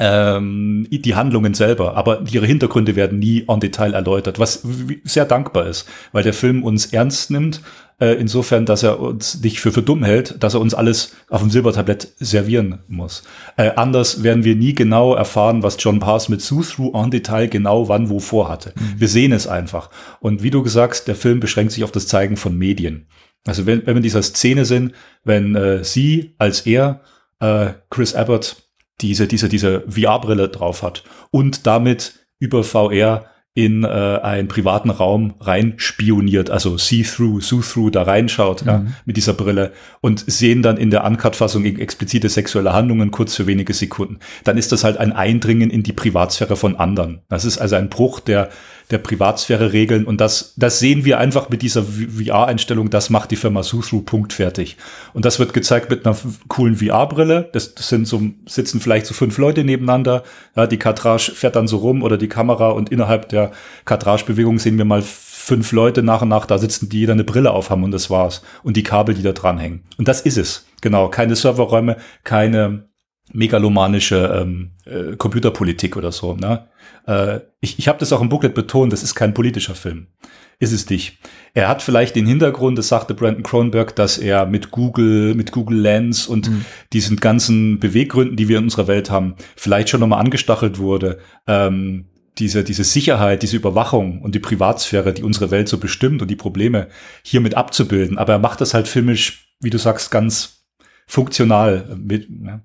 ähm, die Handlungen selber, aber ihre Hintergründe werden nie en Detail erläutert, was sehr dankbar ist, weil der Film uns ernst nimmt, äh, insofern, dass er uns nicht für, für dumm hält, dass er uns alles auf dem Silbertablett servieren muss. Äh, anders werden wir nie genau erfahren, was John Pass mit Sue-Through en Detail genau wann wo vorhatte. Mhm. Wir sehen es einfach. Und wie du gesagt, der Film beschränkt sich auf das Zeigen von Medien. Also wenn, wenn wir in dieser Szene sind, wenn äh, sie als er, äh, Chris Abbott, diese, diese, diese VR-Brille drauf hat und damit über VR in äh, einen privaten Raum rein spioniert, also see-through, see-through da reinschaut mhm. ja, mit dieser Brille und sehen dann in der Uncut-Fassung explizite sexuelle Handlungen kurz für wenige Sekunden. Dann ist das halt ein Eindringen in die Privatsphäre von anderen. Das ist also ein Bruch der der Privatsphäre-Regeln. Und das, das sehen wir einfach mit dieser VR-Einstellung. Das macht die Firma Suthru punktfertig. Und das wird gezeigt mit einer coolen VR-Brille. Das, das, sind so, sitzen vielleicht so fünf Leute nebeneinander. Ja, die Kadrage fährt dann so rum oder die Kamera und innerhalb der Kadrage-Bewegung sehen wir mal fünf Leute nach und nach da sitzen, die jeder eine Brille aufhaben und das war's. Und die Kabel, die da dranhängen. Und das ist es. Genau. Keine Serverräume, keine megalomanische ähm, äh, Computerpolitik oder so. Ne? Äh, ich ich habe das auch im Booklet betont, das ist kein politischer Film. Ist es nicht. Er hat vielleicht den Hintergrund, das sagte Brandon Cronenberg, dass er mit Google, mit Google Lens und mhm. diesen ganzen Beweggründen, die wir in unserer Welt haben, vielleicht schon nochmal angestachelt wurde. Ähm, diese, diese Sicherheit, diese Überwachung und die Privatsphäre, die unsere Welt so bestimmt und die Probleme hiermit abzubilden. Aber er macht das halt filmisch, wie du sagst, ganz funktional mit. Ne?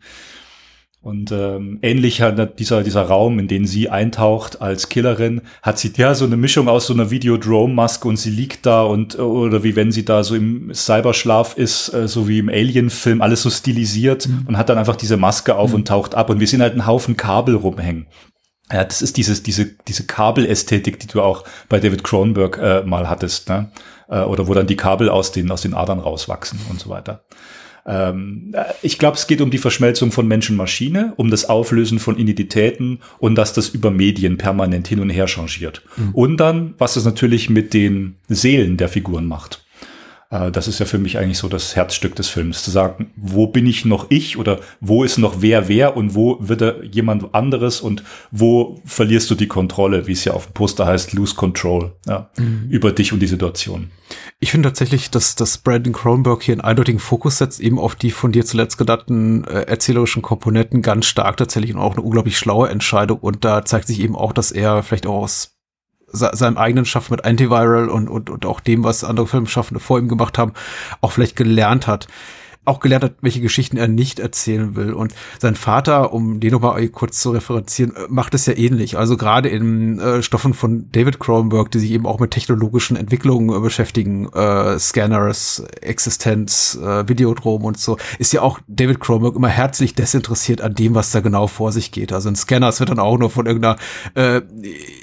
Und ähm, ähnlich hat dieser, dieser Raum, in den sie eintaucht als Killerin, hat sie ja so eine Mischung aus so einer Videodrome-Maske und sie liegt da und oder wie wenn sie da so im Cyberschlaf ist, äh, so wie im Alien-Film, alles so stilisiert mhm. und hat dann einfach diese Maske auf mhm. und taucht ab. Und wir sehen halt einen Haufen Kabel rumhängen. Ja, das ist dieses, diese, diese Kabelästhetik, die du auch bei David Cronenberg äh, mal hattest, ne? Äh, oder wo dann die Kabel aus den, aus den Adern rauswachsen und so weiter. Ähm, äh, ich glaube, es geht um die Verschmelzung von Mensch-Maschine, um das Auflösen von Identitäten und dass das über Medien permanent hin und her changiert. Mhm. Und dann, was es natürlich mit den Seelen der Figuren macht. Äh, das ist ja für mich eigentlich so das Herzstück des Films, zu sagen, wo bin ich noch ich oder wo ist noch wer wer und wo wird er jemand anderes und wo verlierst du die Kontrolle, wie es ja auf dem Poster heißt, lose control ja, mhm. über dich und die Situation. Ich finde tatsächlich, dass, dass Brandon Cronenberg hier einen eindeutigen Fokus setzt, eben auf die von dir zuletzt genannten äh, erzählerischen Komponenten ganz stark tatsächlich und auch eine unglaublich schlaue Entscheidung. Und da zeigt sich eben auch, dass er vielleicht auch aus seinem eigenen Schaffen mit Antiviral und, und, und auch dem, was andere Filmschaffende vor ihm gemacht haben, auch vielleicht gelernt hat auch gelernt hat, welche Geschichten er nicht erzählen will. Und sein Vater, um den nochmal kurz zu referenzieren, äh, macht es ja ähnlich. Also gerade in äh, Stoffen von David Cronenberg, die sich eben auch mit technologischen Entwicklungen äh, beschäftigen, äh, Scanners, Existenz, äh, Videodrom und so, ist ja auch David Cronenberg immer herzlich desinteressiert an dem, was da genau vor sich geht. Also in Scanners wird dann auch nur von irgendeiner äh,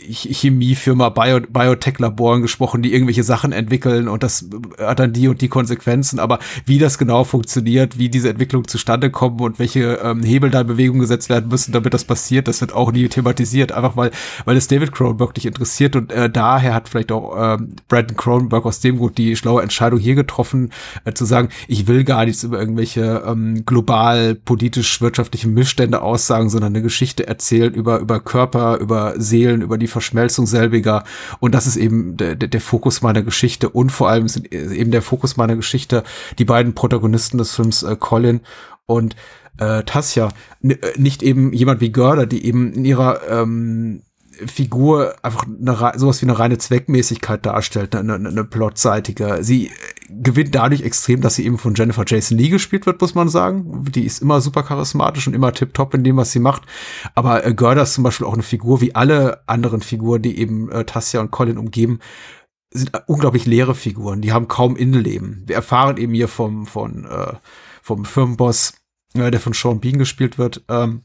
Chemiefirma, Bio Biotech-Laboren gesprochen, die irgendwelche Sachen entwickeln und das hat dann die und die Konsequenzen. Aber wie das genau funktioniert, funktioniert, wie diese Entwicklung zustande kommen und welche ähm, Hebel da in Bewegung gesetzt werden müssen, damit das passiert. Das wird auch nie thematisiert, einfach weil, weil es David Cronenberg nicht interessiert und äh, daher hat vielleicht auch ähm, Brandon Cronenberg aus dem Grund die schlaue Entscheidung hier getroffen, äh, zu sagen, ich will gar nichts über irgendwelche ähm, global politisch-wirtschaftlichen Missstände aussagen, sondern eine Geschichte erzählen über, über Körper, über Seelen, über die Verschmelzung selbiger und das ist eben der, der, Fokus meiner Geschichte und vor allem sind äh, eben der Fokus meiner Geschichte die beiden Protagonisten des Films äh, Colin und äh, Tassia, äh, nicht eben jemand wie Görder, die eben in ihrer ähm, Figur einfach eine, sowas wie eine reine Zweckmäßigkeit darstellt, eine, eine, eine plotseitige. Sie gewinnt dadurch extrem, dass sie eben von Jennifer Jason Lee gespielt wird, muss man sagen. Die ist immer super charismatisch und immer tipptopp in dem, was sie macht. Aber äh, Gerda ist zum Beispiel auch eine Figur, wie alle anderen Figuren, die eben äh, Tassia und Colin umgeben, sind unglaublich leere Figuren, die haben kaum Innenleben. Wir erfahren eben hier vom, von, äh, vom Firmenboss, äh, der von Sean Bean gespielt wird, ähm,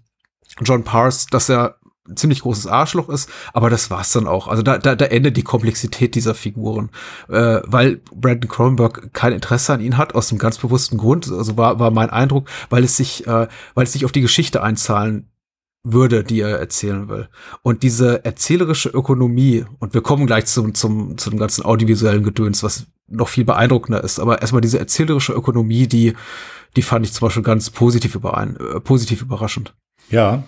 John Pars, dass er ein ziemlich großes Arschloch ist, aber das war's dann auch. Also da, da, da endet die Komplexität dieser Figuren, äh, weil Brandon Cronenberg kein Interesse an ihnen hat, aus einem ganz bewussten Grund, also war, war mein Eindruck, weil es sich, äh, weil es sich auf die Geschichte einzahlen würde, die er erzählen will. Und diese erzählerische Ökonomie, und wir kommen gleich zum, zum, zu dem ganzen audiovisuellen Gedöns, was noch viel beeindruckender ist, aber erstmal diese erzählerische Ökonomie, die, die fand ich zum Beispiel ganz positiv überein, äh, positiv überraschend. Ja,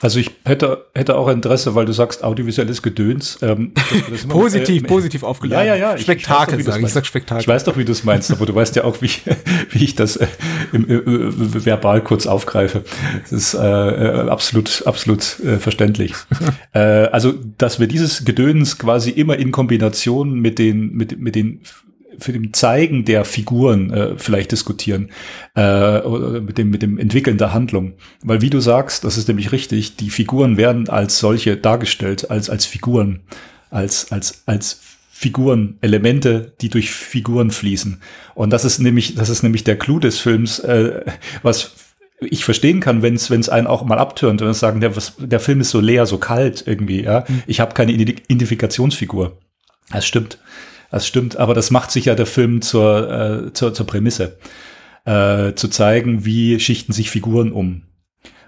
also ich hätte, hätte auch Interesse, weil du sagst audiovisuelles Gedöns. Ähm, positiv, äh, positiv aufgeladen. Ja, ja, ja. Spektakel, ich, ich, ich sag Spektakel. Ich weiß doch, wie du es meinst, aber du weißt ja auch, wie, wie ich das äh, im, äh, verbal kurz aufgreife. Das ist äh, äh absolut, absolut äh, verständlich. äh, also, dass wir dieses Gedöns quasi immer in Kombination mit den, mit, mit den für den Zeigen der Figuren äh, vielleicht diskutieren äh, oder mit dem mit dem Entwickeln der Handlung, weil wie du sagst, das ist nämlich richtig, die Figuren werden als solche dargestellt, als als Figuren, als als als Figuren, Elemente, die durch Figuren fließen. Und das ist nämlich das ist nämlich der Clou des Films, äh, was ich verstehen kann, wenn es wenn es einen auch mal abtönt und sagen, der, was, der Film ist so leer, so kalt irgendwie. Ja, mhm. ich habe keine Identifikationsfigur. Das stimmt. Das stimmt, aber das macht sich ja der Film zur, äh, zur, zur Prämisse. Äh, zu zeigen, wie schichten sich Figuren um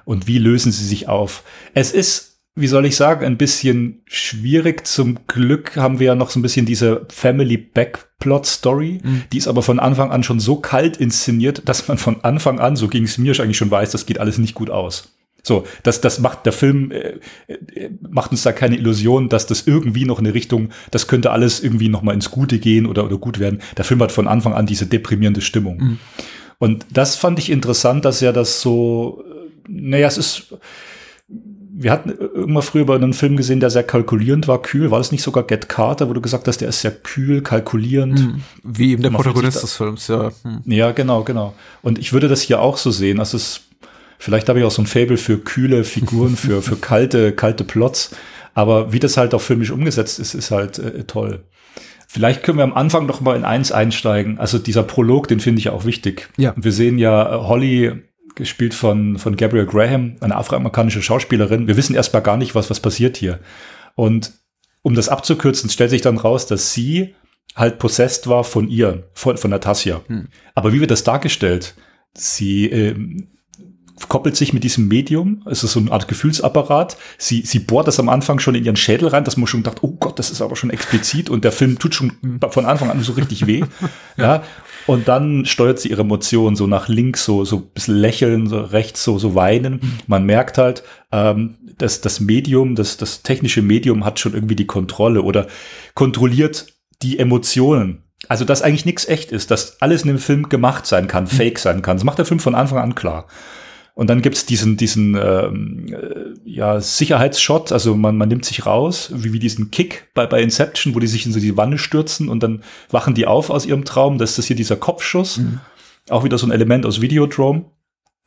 und wie lösen sie sich auf. Es ist, wie soll ich sagen, ein bisschen schwierig. Zum Glück haben wir ja noch so ein bisschen diese Family Backplot Story. Mhm. Die ist aber von Anfang an schon so kalt inszeniert, dass man von Anfang an, so ging es mir eigentlich schon weiß, das geht alles nicht gut aus. So, das, das macht der Film, äh, äh, macht uns da keine Illusion, dass das irgendwie noch eine Richtung, das könnte alles irgendwie noch mal ins Gute gehen oder, oder gut werden. Der Film hat von Anfang an diese deprimierende Stimmung. Mhm. Und das fand ich interessant, dass er das so, äh, naja, es ist, wir hatten irgendwann früher über einen Film gesehen, der sehr kalkulierend war, kühl. War das nicht sogar Get Carter, wo du gesagt hast, der ist sehr kühl, kalkulierend? Mhm. Wie eben der Protagonist des Films, ja. Mhm. Ja, genau, genau. Und ich würde das hier auch so sehen. Also es Vielleicht habe ich auch so ein Fable für kühle Figuren, für, für kalte, kalte Plots. Aber wie das halt auch filmisch umgesetzt ist, ist halt äh, toll. Vielleicht können wir am Anfang noch mal in eins einsteigen. Also dieser Prolog, den finde ich auch wichtig. Ja. Wir sehen ja äh, Holly gespielt von, von Gabriel Graham, eine afroamerikanische Schauspielerin. Wir wissen erstmal gar nicht, was, was passiert hier. Und um das abzukürzen, stellt sich dann raus, dass sie halt possessed war von ihr, von, von Natasja. Hm. Aber wie wird das dargestellt? Sie ähm, koppelt sich mit diesem Medium, es ist so eine Art Gefühlsapparat. Sie, sie bohrt das am Anfang schon in ihren Schädel rein, dass man schon dachte, oh Gott, das ist aber schon explizit und der Film tut schon von Anfang an so richtig weh. ja. Und dann steuert sie ihre Emotionen so nach links, so, so ein bisschen lächeln, so rechts, so, so weinen. Man merkt halt, ähm, dass das Medium, das, das technische Medium hat schon irgendwie die Kontrolle oder kontrolliert die Emotionen. Also, dass eigentlich nichts echt ist, dass alles in dem Film gemacht sein kann, fake sein kann. Das macht der Film von Anfang an klar. Und dann gibt's diesen, diesen ähm, äh, ja, Sicherheitsshot, also man, man nimmt sich raus, wie, wie diesen Kick bei, bei Inception, wo die sich in so die Wanne stürzen und dann wachen die auf aus ihrem Traum. Das ist das hier dieser Kopfschuss. Mhm. Auch wieder so ein Element aus Videodrome.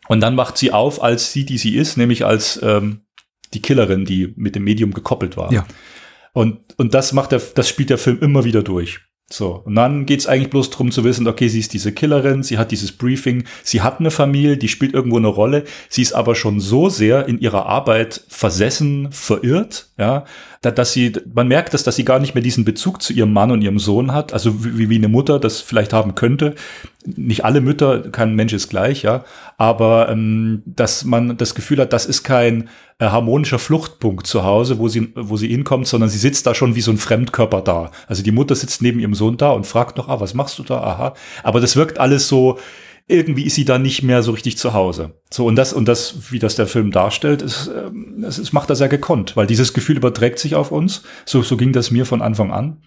Und dann wacht sie auf als sie, die sie ist, nämlich als ähm, die Killerin, die mit dem Medium gekoppelt war. Ja. Und, und das macht der, das spielt der Film immer wieder durch. So, und dann geht's eigentlich bloß darum zu wissen, okay, sie ist diese Killerin, sie hat dieses Briefing, sie hat eine Familie, die spielt irgendwo eine Rolle, sie ist aber schon so sehr in ihrer Arbeit versessen, verirrt, ja, dass sie, man merkt das, dass sie gar nicht mehr diesen Bezug zu ihrem Mann und ihrem Sohn hat, also wie, wie eine Mutter das vielleicht haben könnte. Nicht alle Mütter, kein Mensch ist gleich, ja, aber ähm, dass man das Gefühl hat, das ist kein äh, harmonischer Fluchtpunkt zu Hause, wo sie, wo sie hinkommt, sondern sie sitzt da schon wie so ein Fremdkörper da. Also die Mutter sitzt neben ihrem Sohn da und fragt noch, ah, was machst du da? Aha. Aber das wirkt alles so, irgendwie ist sie da nicht mehr so richtig zu Hause. So, und das, und das, wie das der Film darstellt, ist, ähm, es, es macht das ja gekonnt, weil dieses Gefühl überträgt sich auf uns. So, so ging das mir von Anfang an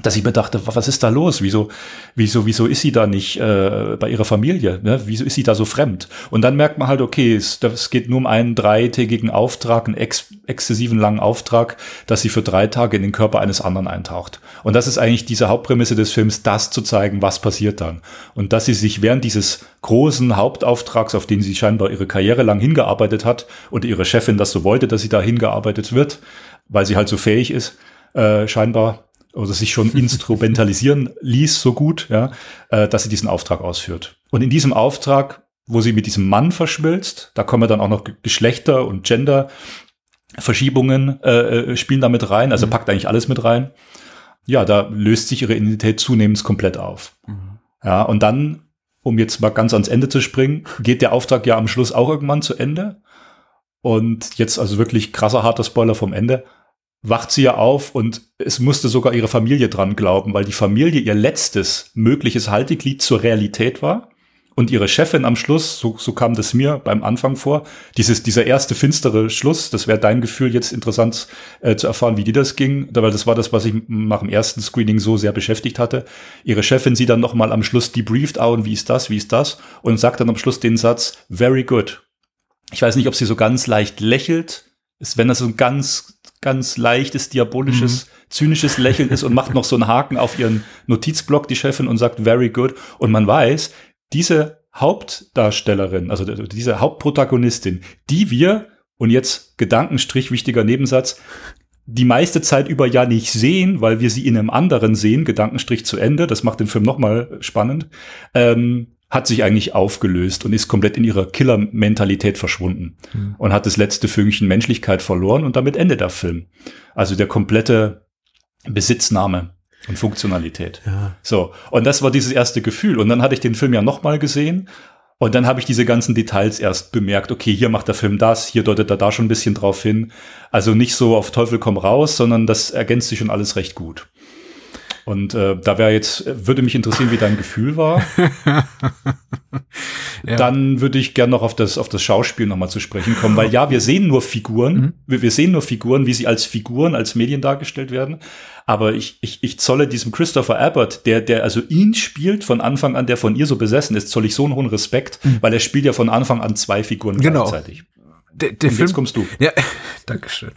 dass ich mir dachte, was ist da los? Wieso, wieso, wieso ist sie da nicht äh, bei ihrer Familie? Ne? Wieso ist sie da so fremd? Und dann merkt man halt, okay, es, es geht nur um einen dreitägigen Auftrag, einen ex exzessiven langen Auftrag, dass sie für drei Tage in den Körper eines anderen eintaucht. Und das ist eigentlich diese Hauptprämisse des Films, das zu zeigen, was passiert dann. Und dass sie sich während dieses großen Hauptauftrags, auf den sie scheinbar ihre Karriere lang hingearbeitet hat und ihre Chefin das so wollte, dass sie da hingearbeitet wird, weil sie halt so fähig ist, äh, scheinbar, oder sich schon instrumentalisieren ließ so gut, ja, äh, dass sie diesen Auftrag ausführt. Und in diesem Auftrag, wo sie mit diesem Mann verschmilzt, da kommen dann auch noch Geschlechter und Gender Verschiebungen äh, äh, spielen damit rein, also mhm. packt eigentlich alles mit rein. Ja, da löst sich ihre Identität zunehmend komplett auf. Mhm. Ja, und dann, um jetzt mal ganz ans Ende zu springen, geht der Auftrag ja am Schluss auch irgendwann zu Ende. Und jetzt also wirklich krasser harter Spoiler vom Ende wacht sie ja auf und es musste sogar ihre Familie dran glauben, weil die Familie ihr letztes mögliches Halteglied zur Realität war. Und ihre Chefin am Schluss, so, so kam das mir beim Anfang vor, dieses, dieser erste finstere Schluss, das wäre dein Gefühl jetzt interessant äh, zu erfahren, wie dir das ging, weil das war das, was ich nach dem ersten Screening so sehr beschäftigt hatte. Ihre Chefin sie dann nochmal am Schluss debrieft, ah, und wie ist das, wie ist das? Und sagt dann am Schluss den Satz, very good. Ich weiß nicht, ob sie so ganz leicht lächelt, ist, wenn das so ein ganz ganz leichtes, diabolisches, mhm. zynisches Lächeln ist und macht noch so einen Haken auf ihren Notizblock, die Chefin, und sagt, very good. Und man weiß, diese Hauptdarstellerin, also diese Hauptprotagonistin, die wir, und jetzt Gedankenstrich, wichtiger Nebensatz, die meiste Zeit über ja nicht sehen, weil wir sie in einem anderen sehen, Gedankenstrich zu Ende, das macht den Film nochmal spannend, ähm, hat sich eigentlich aufgelöst und ist komplett in ihrer Killer-Mentalität verschwunden mhm. und hat das letzte Fünkchen Menschlichkeit verloren und damit endet der Film. Also der komplette Besitznahme und Funktionalität. Ja. So. Und das war dieses erste Gefühl. Und dann hatte ich den Film ja nochmal gesehen. Und dann habe ich diese ganzen Details erst bemerkt. Okay, hier macht der Film das, hier deutet er da schon ein bisschen drauf hin. Also nicht so auf Teufel komm raus, sondern das ergänzt sich schon alles recht gut. Und äh, da wäre jetzt, würde mich interessieren, wie dein Gefühl war. ja. Dann würde ich gern noch auf das, auf das Schauspiel nochmal zu sprechen kommen, weil ja, wir sehen nur Figuren, mhm. wir, wir sehen nur Figuren, wie sie als Figuren, als Medien dargestellt werden. Aber ich, ich, ich zolle diesem Christopher Abbott, der, der also ihn spielt von Anfang an, der von ihr so besessen ist, zolle ich so einen hohen Respekt, mhm. weil er spielt ja von Anfang an zwei Figuren genau. gleichzeitig der, der Film, jetzt kommst du. Ja, Dankeschön.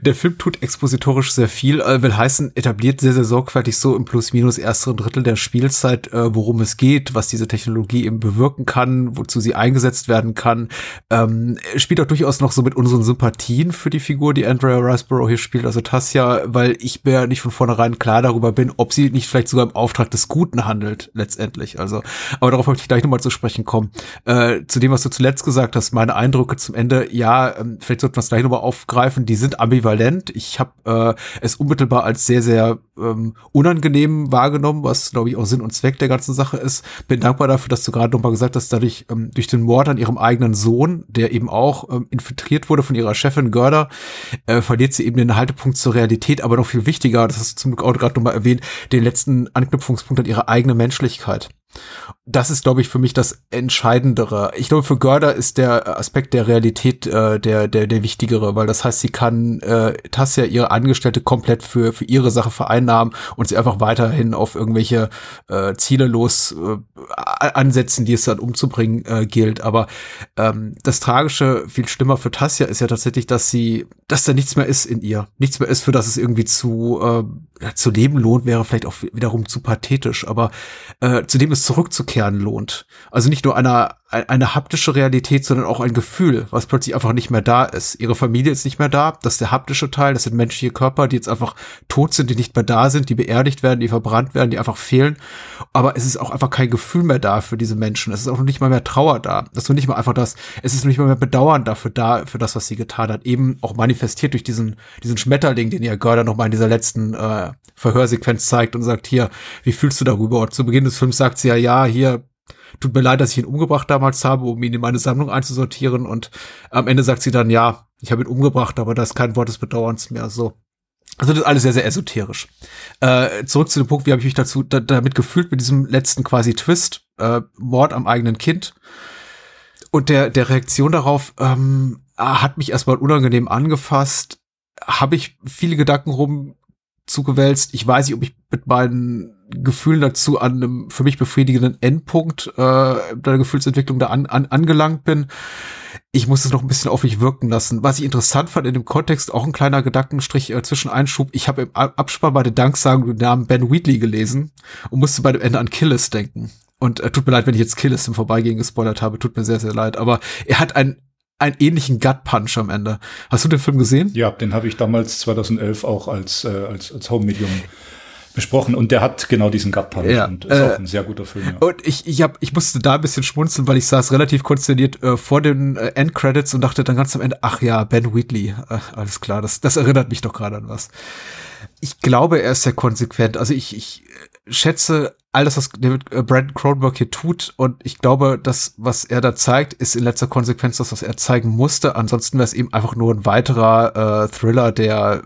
Der Film tut expositorisch sehr viel, äh, will heißen, etabliert sehr, sehr sorgfältig so im plus-minus ersteren Drittel der Spielzeit, äh, worum es geht, was diese Technologie eben bewirken kann, wozu sie eingesetzt werden kann. Ähm, spielt auch durchaus noch so mit unseren Sympathien für die Figur, die Andrea Riseborough hier spielt, also Tassia, weil ich mir nicht von vornherein klar darüber bin, ob sie nicht vielleicht sogar im Auftrag des Guten handelt, letztendlich. Also, aber darauf möchte ich gleich nochmal zu sprechen kommen. Äh, zu dem, was du zuletzt gesagt hast, meine Eindrücke zum Ende, ja, ähm, vielleicht sollten wir es gleich nochmal aufgreifen, die sind ambivalent. Ich habe äh, es unmittelbar als sehr, sehr ähm, unangenehm wahrgenommen, was, glaube ich, auch Sinn und Zweck der ganzen Sache ist. Bin dankbar dafür, dass du gerade nochmal gesagt hast, dadurch ähm, durch den Mord an ihrem eigenen Sohn, der eben auch ähm, infiltriert wurde von ihrer Chefin Görder, äh, verliert sie eben den Haltepunkt zur Realität, aber noch viel wichtiger, das hast du zum Glück auch gerade nochmal erwähnt, den letzten Anknüpfungspunkt an ihre eigene Menschlichkeit. Das ist, glaube ich, für mich das Entscheidendere. Ich glaube, für Görder ist der Aspekt der Realität äh, der, der, der wichtigere, weil das heißt, sie kann äh, Tassia ihre Angestellte komplett für, für ihre Sache vereinnahmen und sie einfach weiterhin auf irgendwelche äh, Ziele los äh, ansetzen, die es dann umzubringen äh, gilt. Aber ähm, das Tragische, viel schlimmer für Tassia ist ja tatsächlich, dass sie, dass da nichts mehr ist in ihr. Nichts mehr ist, für das es irgendwie zu, äh, zu leben lohnt, wäre vielleicht auch wiederum zu pathetisch. Aber äh, zu dem zurückzukehren lohnt. Also nicht nur einer eine haptische Realität, sondern auch ein Gefühl, was plötzlich einfach nicht mehr da ist. Ihre Familie ist nicht mehr da, das ist der haptische Teil, das sind menschliche Körper, die jetzt einfach tot sind, die nicht mehr da sind, die beerdigt werden, die verbrannt werden, die einfach fehlen. Aber es ist auch einfach kein Gefühl mehr da für diese Menschen. Es ist auch noch nicht mal mehr Trauer da. Das ist noch nicht mal einfach das, es ist noch nicht mal mehr Bedauern dafür da, für das, was sie getan hat. Eben auch manifestiert durch diesen, diesen Schmetterling, den ihr Görder noch mal in dieser letzten äh, Verhörsequenz zeigt und sagt, hier, wie fühlst du darüber? Und zu Beginn des Films sagt sie ja, ja, hier, tut mir leid, dass ich ihn umgebracht damals habe, um ihn in meine Sammlung einzusortieren. Und am Ende sagt sie dann, ja, ich habe ihn umgebracht, aber das ist kein Wort des Bedauerns mehr. So. Also das ist alles sehr, sehr esoterisch. Äh, zurück zu dem Punkt, wie habe ich mich dazu da, damit gefühlt mit diesem letzten quasi Twist, äh, Mord am eigenen Kind. Und der, der Reaktion darauf ähm, hat mich erstmal unangenehm angefasst. Habe ich viele Gedanken rum zugewälzt. Ich weiß nicht, ob ich mit meinen Gefühlen dazu an einem für mich befriedigenden Endpunkt äh, der Gefühlsentwicklung da an, an, angelangt bin. Ich muss es noch ein bisschen auf mich wirken lassen. Was ich interessant fand in dem Kontext, auch ein kleiner Gedankenstrich äh, zwischen Einschub. Ich habe im Abspann bei der Danksagung den Namen Ben Wheatley gelesen und musste bei dem Ende an Killis denken. Und äh, tut mir leid, wenn ich jetzt Killis im Vorbeigehen gespoilert habe. Tut mir sehr, sehr leid. Aber er hat ein einen ähnlichen Gut Punch am Ende. Hast du den Film gesehen? Ja, den habe ich damals 2011 auch als, äh, als, als Home Medium besprochen und der hat genau diesen Gut Punch ja, und ist äh, auch ein sehr guter Film. Ja. Und ich, ich, hab, ich musste da ein bisschen schmunzeln, weil ich saß relativ konsterniert äh, vor den äh, Endcredits und dachte dann ganz am Ende, ach ja, Ben Wheatley, äh, alles klar, das, das erinnert mich doch gerade an was. Ich glaube, er ist sehr konsequent. Also ich, ich schätze all das, was David äh, Brandon Cronenberg hier tut und ich glaube, das, was er da zeigt, ist in letzter Konsequenz das, was er zeigen musste. Ansonsten wäre es eben einfach nur ein weiterer äh, Thriller, der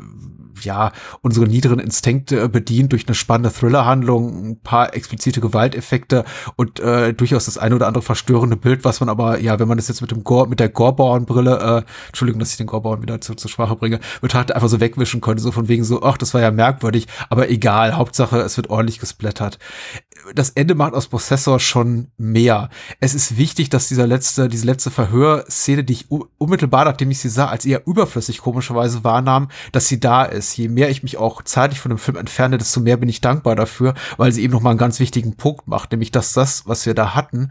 ja, unsere niederen Instinkte bedient durch eine spannende Thrillerhandlung, ein paar explizite Gewalteffekte und äh, durchaus das eine oder andere verstörende Bild, was man aber, ja, wenn man das jetzt mit dem Gore, mit der Goreborn-Brille, äh, Entschuldigung, dass ich den Goreborn wieder zu, zur Sprache bringe, betrachtet einfach so wegwischen könnte, so von wegen so, ach, das war ja merkwürdig, aber egal, Hauptsache, es wird ordentlich gesplättert. Das Ende macht aus Prozessor schon mehr. Es ist wichtig, dass dieser letzte, diese letzte Verhörszene, die ich unmittelbar, nachdem ich sie sah, als eher überflüssig komischerweise wahrnahm, dass sie da ist. Je mehr ich mich auch zeitlich von dem Film entferne, desto mehr bin ich dankbar dafür, weil sie eben noch mal einen ganz wichtigen Punkt macht, nämlich dass das, was wir da hatten,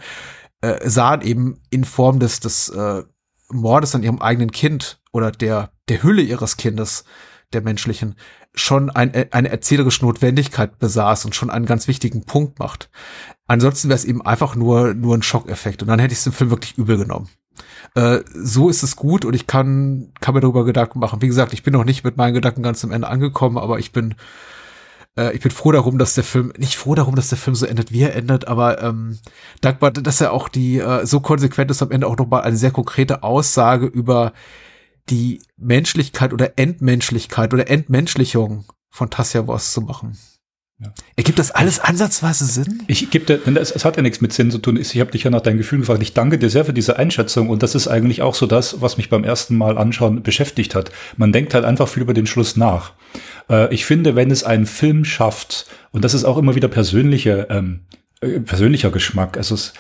äh, sahen eben in Form des, des äh, Mordes an ihrem eigenen Kind oder der, der Hülle ihres Kindes, der menschlichen, schon ein, äh, eine erzählerische Notwendigkeit besaß und schon einen ganz wichtigen Punkt macht. Ansonsten wäre es eben einfach nur, nur ein Schockeffekt. Und dann hätte ich es dem Film wirklich übel genommen. Äh, so ist es gut und ich kann, kann mir darüber Gedanken machen. Wie gesagt, ich bin noch nicht mit meinen Gedanken ganz am Ende angekommen, aber ich bin, äh, ich bin froh darum, dass der Film, nicht froh darum, dass der Film so endet, wie er endet, aber ähm, dankbar, dass er auch die, äh, so konsequent ist am Ende auch nochmal eine sehr konkrete Aussage über die Menschlichkeit oder Entmenschlichkeit oder Entmenschlichung von Tassia Voss zu machen. Ja. Ergibt das alles ansatzweise Sinn? Ich gebe dir, es, hat ja nichts mit Sinn zu tun. Ich habe dich ja nach deinen Gefühlen gefragt. Ich danke dir sehr für diese Einschätzung und das ist eigentlich auch so das, was mich beim ersten Mal anschauen beschäftigt hat. Man denkt halt einfach viel über den Schluss nach. Äh, ich finde, wenn es einen Film schafft, und das ist auch immer wieder persönliche, ähm, äh, persönlicher Geschmack, also es,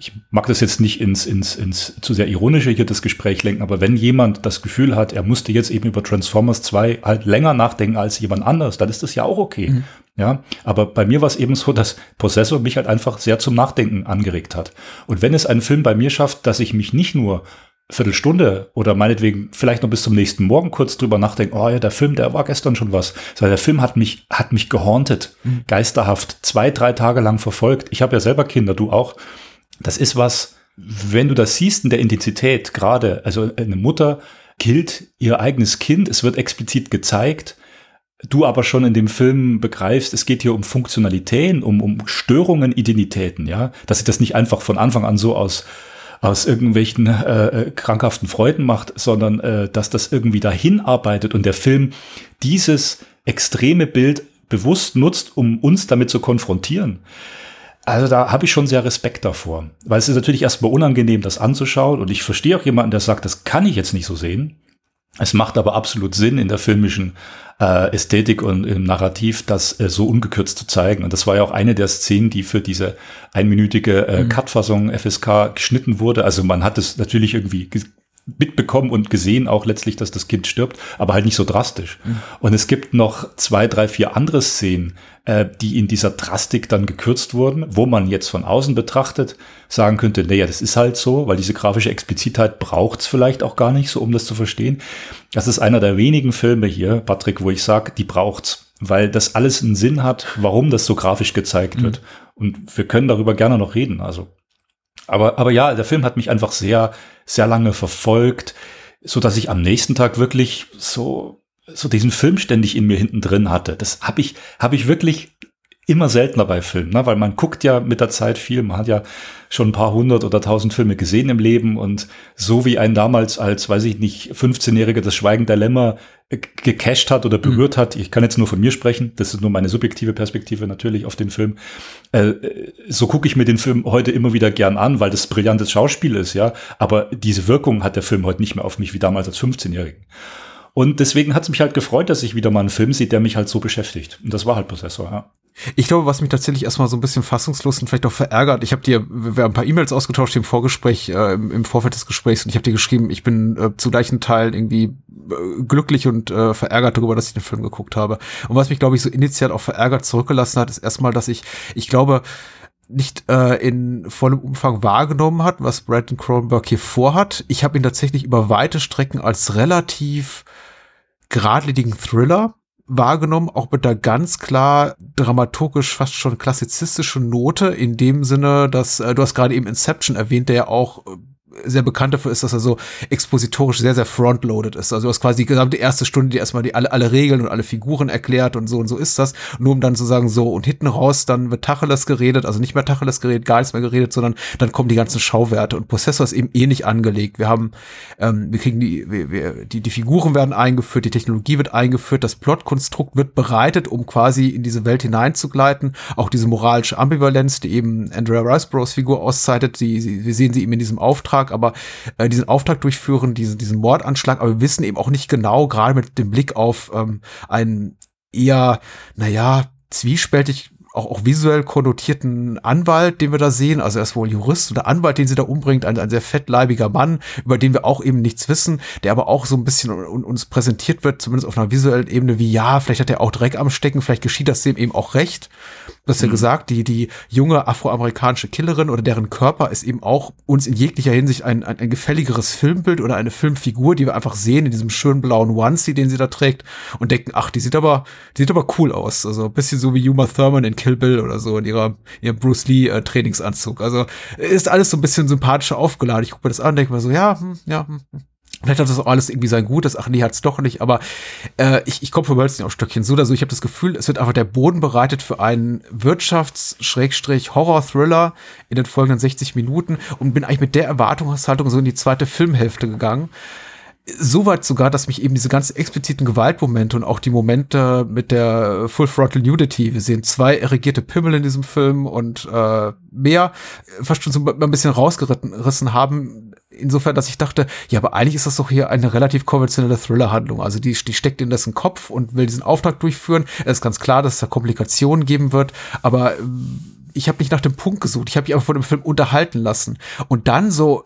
ich mag das jetzt nicht ins, ins, ins zu sehr ironische hier das Gespräch lenken, aber wenn jemand das Gefühl hat, er musste jetzt eben über Transformers 2 halt länger nachdenken als jemand anderes, dann ist das ja auch okay. Mhm. Ja, aber bei mir war es eben so, dass Possessor mich halt einfach sehr zum Nachdenken angeregt hat. Und wenn es einen Film bei mir schafft, dass ich mich nicht nur Viertelstunde oder meinetwegen vielleicht noch bis zum nächsten Morgen kurz drüber nachdenken, oh ja, der Film, der war gestern schon was. Sondern der Film hat mich, hat mich gehorntet, mhm. geisterhaft, zwei, drei Tage lang verfolgt. Ich habe ja selber Kinder, du auch das ist was, wenn du das siehst in der Intensität, gerade, also eine Mutter killt ihr eigenes Kind, es wird explizit gezeigt, du aber schon in dem Film begreifst, es geht hier um Funktionalitäten, um, um Störungen, Identitäten, ja, dass sie das nicht einfach von Anfang an so aus aus irgendwelchen äh, äh, krankhaften Freuden macht, sondern äh, dass das irgendwie dahin arbeitet und der Film dieses extreme Bild bewusst nutzt, um uns damit zu konfrontieren. Also da habe ich schon sehr Respekt davor, weil es ist natürlich erstmal unangenehm, das anzuschauen und ich verstehe auch jemanden, der sagt, das kann ich jetzt nicht so sehen. Es macht aber absolut Sinn in der filmischen äh, Ästhetik und im Narrativ, das äh, so ungekürzt zu zeigen. Und das war ja auch eine der Szenen, die für diese einminütige äh, mhm. Cut-Fassung FSK geschnitten wurde. Also man hat es natürlich irgendwie mitbekommen und gesehen auch letztlich, dass das Kind stirbt, aber halt nicht so drastisch. Mhm. Und es gibt noch zwei, drei, vier andere Szenen, äh, die in dieser Drastik dann gekürzt wurden, wo man jetzt von außen betrachtet sagen könnte, naja, das ist halt so, weil diese grafische Explizitheit braucht's vielleicht auch gar nicht so, um das zu verstehen. Das ist einer der wenigen Filme hier, Patrick, wo ich sage, die braucht's, weil das alles einen Sinn hat, warum das so grafisch gezeigt mhm. wird. Und wir können darüber gerne noch reden. Also aber, aber ja, der Film hat mich einfach sehr, sehr lange verfolgt, so dass ich am nächsten Tag wirklich so, so diesen Film ständig in mir hinten drin hatte. Das habe ich, habe ich wirklich immer seltener bei Filmen, ne? weil man guckt ja mit der Zeit viel, man hat ja schon ein paar hundert oder tausend Filme gesehen im Leben und so wie ein damals als, weiß ich nicht, 15-Jähriger das Schweigen der Lämmer gecasht hat oder berührt mhm. hat, ich kann jetzt nur von mir sprechen, das ist nur meine subjektive Perspektive natürlich auf den Film, äh, so gucke ich mir den Film heute immer wieder gern an, weil das brillantes Schauspiel ist, ja, aber diese Wirkung hat der Film heute nicht mehr auf mich wie damals als 15-Jährigen. Und deswegen hat es mich halt gefreut, dass ich wieder mal einen Film sehe, der mich halt so beschäftigt. Und das war halt Possessor, ja. Ich glaube, was mich tatsächlich erstmal so ein bisschen fassungslos und vielleicht auch verärgert, ich habe dir, wir haben ein paar E-Mails ausgetauscht im Vorgespräch, äh, im, im, Vorfeld des Gesprächs und ich habe dir geschrieben, ich bin äh, zu gleichen Teilen irgendwie äh, glücklich und äh, verärgert darüber, dass ich den Film geguckt habe. Und was mich, glaube ich, so initial auch verärgert zurückgelassen hat, ist erstmal, dass ich, ich glaube, nicht äh, in vollem Umfang wahrgenommen hat, was Brandon Cronenberg hier vorhat. Ich habe ihn tatsächlich über weite Strecken als relativ geradlinigen Thriller wahrgenommen, auch mit der ganz klar dramaturgisch fast schon klassizistischen Note, in dem Sinne, dass äh, du hast gerade eben Inception erwähnt, der ja auch äh, sehr bekannt dafür ist, dass er so expositorisch sehr, sehr frontloaded ist. Also du hast quasi die gesamte erste Stunde, die erstmal die alle, alle Regeln und alle Figuren erklärt und so und so ist das. Nur um dann zu sagen, so und hinten raus, dann wird Tacheles geredet, also nicht mehr Tacheles geredet, gar nichts mehr geredet, sondern dann kommen die ganzen Schauwerte und Prozessor ist eben ähnlich angelegt. Wir haben, ähm, wir kriegen die, wir, wir, die, die Figuren werden eingeführt, die Technologie wird eingeführt, das Plotkonstrukt wird bereitet, um quasi in diese Welt hineinzugleiten. Auch diese moralische Ambivalenz, die eben Andrea Riceborough Figur auszeitet, die, die, wir sehen sie eben in diesem Auftrag aber äh, diesen Auftrag durchführen, diesen, diesen Mordanschlag, aber wir wissen eben auch nicht genau, gerade mit dem Blick auf ähm, einen eher, naja, zwiespältig auch, auch visuell konnotierten Anwalt, den wir da sehen. Also er ist wohl Jurist oder Anwalt, den sie da umbringt, ein, ein sehr fettleibiger Mann, über den wir auch eben nichts wissen, der aber auch so ein bisschen uns präsentiert wird, zumindest auf einer visuellen Ebene, wie ja, vielleicht hat er auch Dreck am Stecken, vielleicht geschieht das dem eben auch recht. Du hast ja mhm. gesagt, die, die junge afroamerikanische Killerin oder deren Körper ist eben auch uns in jeglicher Hinsicht ein, ein, ein gefälligeres Filmbild oder eine Filmfigur, die wir einfach sehen in diesem schönen blauen Onesie, den sie da trägt und denken, ach, die sieht aber, die sieht aber cool aus. Also ein bisschen so wie Uma Thurman in Kill Bill oder so in ihrer, ihrem Bruce Lee äh, Trainingsanzug. Also ist alles so ein bisschen sympathischer aufgeladen. Ich gucke mir das an, denke mir so, ja, hm, ja, hm, hm. Vielleicht hat das auch alles irgendwie sein Gutes, ach nee, hat's doch nicht, aber äh, ich, ich komme vom Hölzchen auf Stöckchen. So oder so, ich habe das Gefühl, es wird einfach der Boden bereitet für einen Wirtschafts-Horror-Thriller in den folgenden 60 Minuten und bin eigentlich mit der Erwartungshaltung so in die zweite Filmhälfte gegangen. Soweit sogar, dass mich eben diese ganzen expliziten Gewaltmomente und auch die Momente mit der Full Frontal Nudity, wir sehen zwei erregierte Pimmel in diesem Film und äh, mehr, fast schon so ein bisschen rausgerissen haben, insofern, dass ich dachte, ja, aber eigentlich ist das doch hier eine relativ konventionelle Thriller-Handlung. Also die, die steckt in dessen Kopf und will diesen Auftrag durchführen. Es ist ganz klar, dass es da Komplikationen geben wird, aber ich habe nicht nach dem Punkt gesucht, ich habe mich einfach von dem Film unterhalten lassen. Und dann so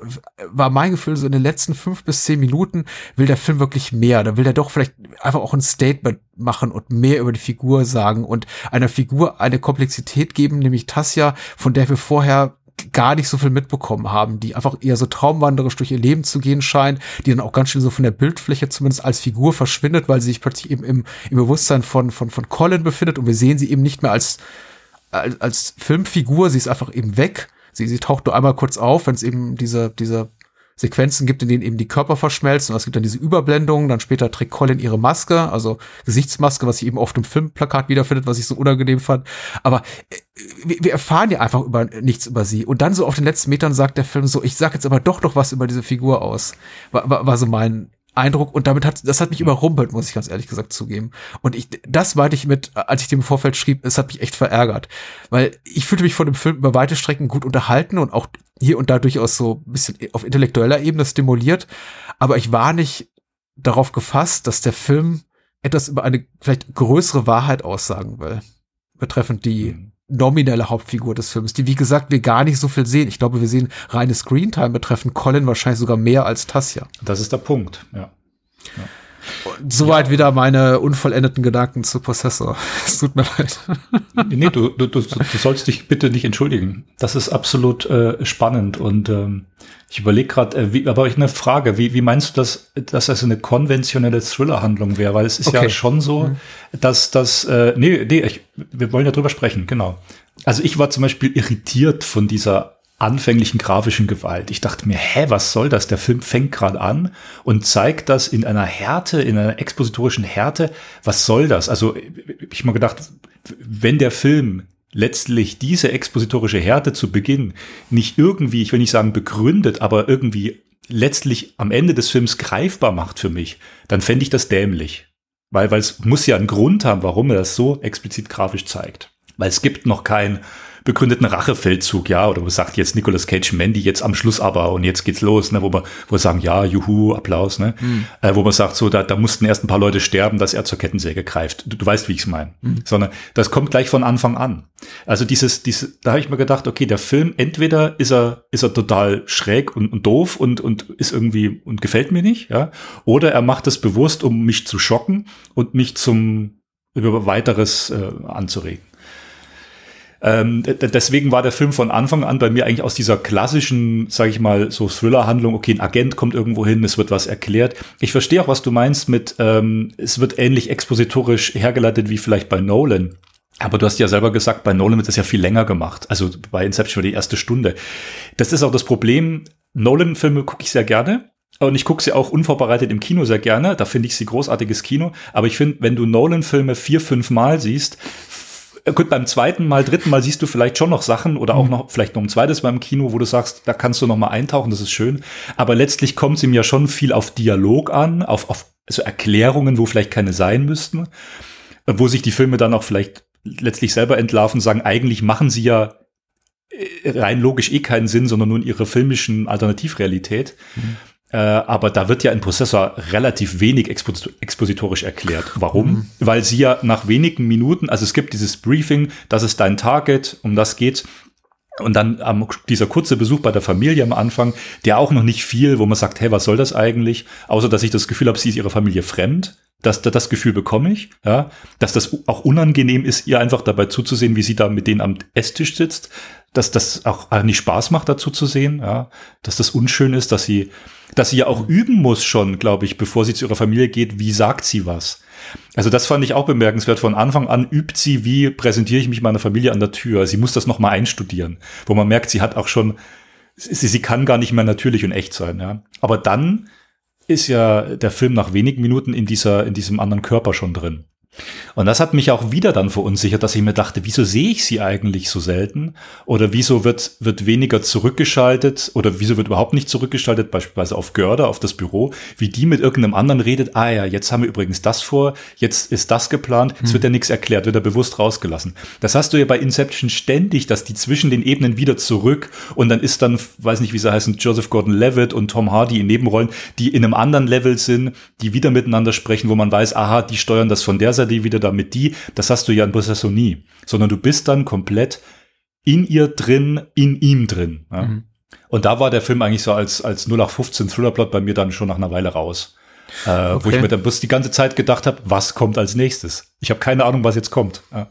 war mein Gefühl, so in den letzten fünf bis zehn Minuten will der Film wirklich mehr. Da will er doch vielleicht einfach auch ein Statement machen und mehr über die Figur sagen und einer Figur eine Komplexität geben, nämlich Tassia, von der wir vorher gar nicht so viel mitbekommen haben, die einfach eher so traumwanderisch durch ihr Leben zu gehen scheint, die dann auch ganz schön so von der Bildfläche zumindest als Figur verschwindet, weil sie sich plötzlich eben im, im Bewusstsein von, von, von Colin befindet und wir sehen sie eben nicht mehr als, als, als Filmfigur, sie ist einfach eben weg. Sie, sie taucht nur einmal kurz auf, wenn es eben diese, diese Sequenzen gibt, in denen eben die Körper verschmelzen. Und es gibt dann diese Überblendungen. Dann später trägt Colin ihre Maske, also Gesichtsmaske, was sie eben oft im Filmplakat wiederfindet, was ich so unangenehm fand. Aber äh, wir erfahren ja einfach über nichts über sie. Und dann so auf den letzten Metern sagt der Film so, ich sag jetzt aber doch doch was über diese Figur aus. War, war, war so mein Eindruck und damit hat das hat mich überrumpelt, muss ich ganz ehrlich gesagt zugeben. Und ich das meinte ich mit, als ich dem Vorfeld schrieb, es hat mich echt verärgert, weil ich fühlte mich von dem Film über weite Strecken gut unterhalten und auch hier und da durchaus so ein bisschen auf intellektueller Ebene stimuliert, aber ich war nicht darauf gefasst, dass der Film etwas über eine vielleicht größere Wahrheit aussagen will, betreffend die mhm nominelle Hauptfigur des Films, die wie gesagt wir gar nicht so viel sehen. Ich glaube, wir sehen reine Screentime betreffend Colin wahrscheinlich sogar mehr als Tassia. Das ist der Punkt, ja. ja. Soweit ja. wieder meine unvollendeten Gedanken zu Possessor. Es tut mir leid. Nee, du, du, du, du sollst dich bitte nicht entschuldigen. Das ist absolut äh, spannend und ähm, ich überlege gerade, äh, aber ich eine Frage, wie, wie meinst du das, dass das eine konventionelle Thriller-Handlung wäre? Weil es ist okay. ja schon so, mhm. dass das, äh, nee, nee, ich, wir wollen ja drüber sprechen, genau. Also ich war zum Beispiel irritiert von dieser anfänglichen grafischen Gewalt. Ich dachte mir, hä, was soll das? Der Film fängt gerade an und zeigt das in einer Härte, in einer expositorischen Härte. Was soll das? Also ich mal gedacht, wenn der Film letztlich diese expositorische Härte zu Beginn nicht irgendwie, ich will nicht sagen begründet, aber irgendwie letztlich am Ende des Films greifbar macht für mich, dann fände ich das dämlich. Weil, weil es muss ja einen Grund haben, warum er das so explizit grafisch zeigt. Weil es gibt noch kein begründeten Rachefeldzug, ja, oder wo sagt jetzt Nicolas Cage Mandy jetzt am Schluss aber und jetzt geht's los, ne, wo wir, wo wir sagen, ja, juhu, Applaus, ne, mhm. äh, wo man sagt, so, da, da mussten erst ein paar Leute sterben, dass er zur Kettensäge greift. Du, du weißt, wie ich's meine. Mhm. Sondern das kommt gleich von Anfang an. Also dieses, dieses, da habe ich mir gedacht, okay, der Film, entweder ist er, ist er total schräg und, und doof und, und ist irgendwie und gefällt mir nicht, ja, oder er macht es bewusst, um mich zu schocken und mich zum über weiteres äh, anzuregen. Ähm, deswegen war der Film von Anfang an bei mir eigentlich aus dieser klassischen, sage ich mal, so Thriller-Handlung, okay, ein Agent kommt irgendwo hin, es wird was erklärt. Ich verstehe auch, was du meinst mit, ähm, es wird ähnlich expositorisch hergeleitet wie vielleicht bei Nolan. Aber du hast ja selber gesagt, bei Nolan wird das ja viel länger gemacht. Also bei Inception war die erste Stunde. Das ist auch das Problem. Nolan-Filme gucke ich sehr gerne. Und ich gucke sie auch unvorbereitet im Kino sehr gerne. Da finde ich sie großartiges Kino. Aber ich finde, wenn du Nolan-Filme vier, fünf Mal siehst, gut, beim zweiten Mal, dritten Mal siehst du vielleicht schon noch Sachen oder auch mhm. noch, vielleicht noch ein zweites Mal im Kino, wo du sagst, da kannst du noch mal eintauchen, das ist schön. Aber letztlich kommt es ihm ja schon viel auf Dialog an, auf, auf also Erklärungen, wo vielleicht keine sein müssten, äh, wo sich die Filme dann auch vielleicht letztlich selber entlarven, sagen, eigentlich machen sie ja äh, rein logisch eh keinen Sinn, sondern nur in ihrer filmischen Alternativrealität. Mhm. Äh, aber da wird ja ein Prozessor relativ wenig expositorisch erklärt. Warum? Mhm. Weil sie ja nach wenigen Minuten, also es gibt dieses Briefing, das ist dein Target, um das geht's. Und dann ähm, dieser kurze Besuch bei der Familie am Anfang, der auch noch nicht viel, wo man sagt, hey, was soll das eigentlich? Außer dass ich das Gefühl habe, sie ist ihrer Familie fremd. Das, das Gefühl bekomme ich, ja, dass das auch unangenehm ist, ihr einfach dabei zuzusehen, wie sie da mit denen am Esstisch sitzt, dass das auch nicht Spaß macht, dazu zu sehen, ja, dass das unschön ist, dass sie dass sie ja auch üben muss schon, glaube ich, bevor sie zu ihrer Familie geht, wie sagt sie was. Also das fand ich auch bemerkenswert. Von Anfang an übt sie, wie präsentiere ich mich meiner Familie an der Tür. Sie muss das nochmal einstudieren, wo man merkt, sie hat auch schon, sie, sie kann gar nicht mehr natürlich und echt sein. Ja. Aber dann ist ja der Film nach wenigen Minuten in dieser, in diesem anderen Körper schon drin. Und das hat mich auch wieder dann verunsichert, dass ich mir dachte, wieso sehe ich sie eigentlich so selten? Oder wieso wird, wird weniger zurückgeschaltet? Oder wieso wird überhaupt nicht zurückgeschaltet, beispielsweise auf Görder, auf das Büro, wie die mit irgendeinem anderen redet, ah ja, jetzt haben wir übrigens das vor, jetzt ist das geplant, es hm. wird ja nichts erklärt, wird ja bewusst rausgelassen. Das hast du ja bei Inception ständig, dass die zwischen den Ebenen wieder zurück und dann ist dann, weiß nicht, wie sie heißen, Joseph Gordon-Levitt und Tom Hardy in Nebenrollen, die in einem anderen Level sind, die wieder miteinander sprechen, wo man weiß, aha, die steuern das von der Seite die wieder damit die, das hast du ja in Possessor nie, sondern du bist dann komplett in ihr drin, in ihm drin. Ja. Mhm. Und da war der Film eigentlich so als, als 0815 Thrillerplot bei mir dann schon nach einer Weile raus. Äh, okay. Wo ich mir dann bloß die ganze Zeit gedacht habe, was kommt als nächstes? Ich habe keine Ahnung, was jetzt kommt. Ja.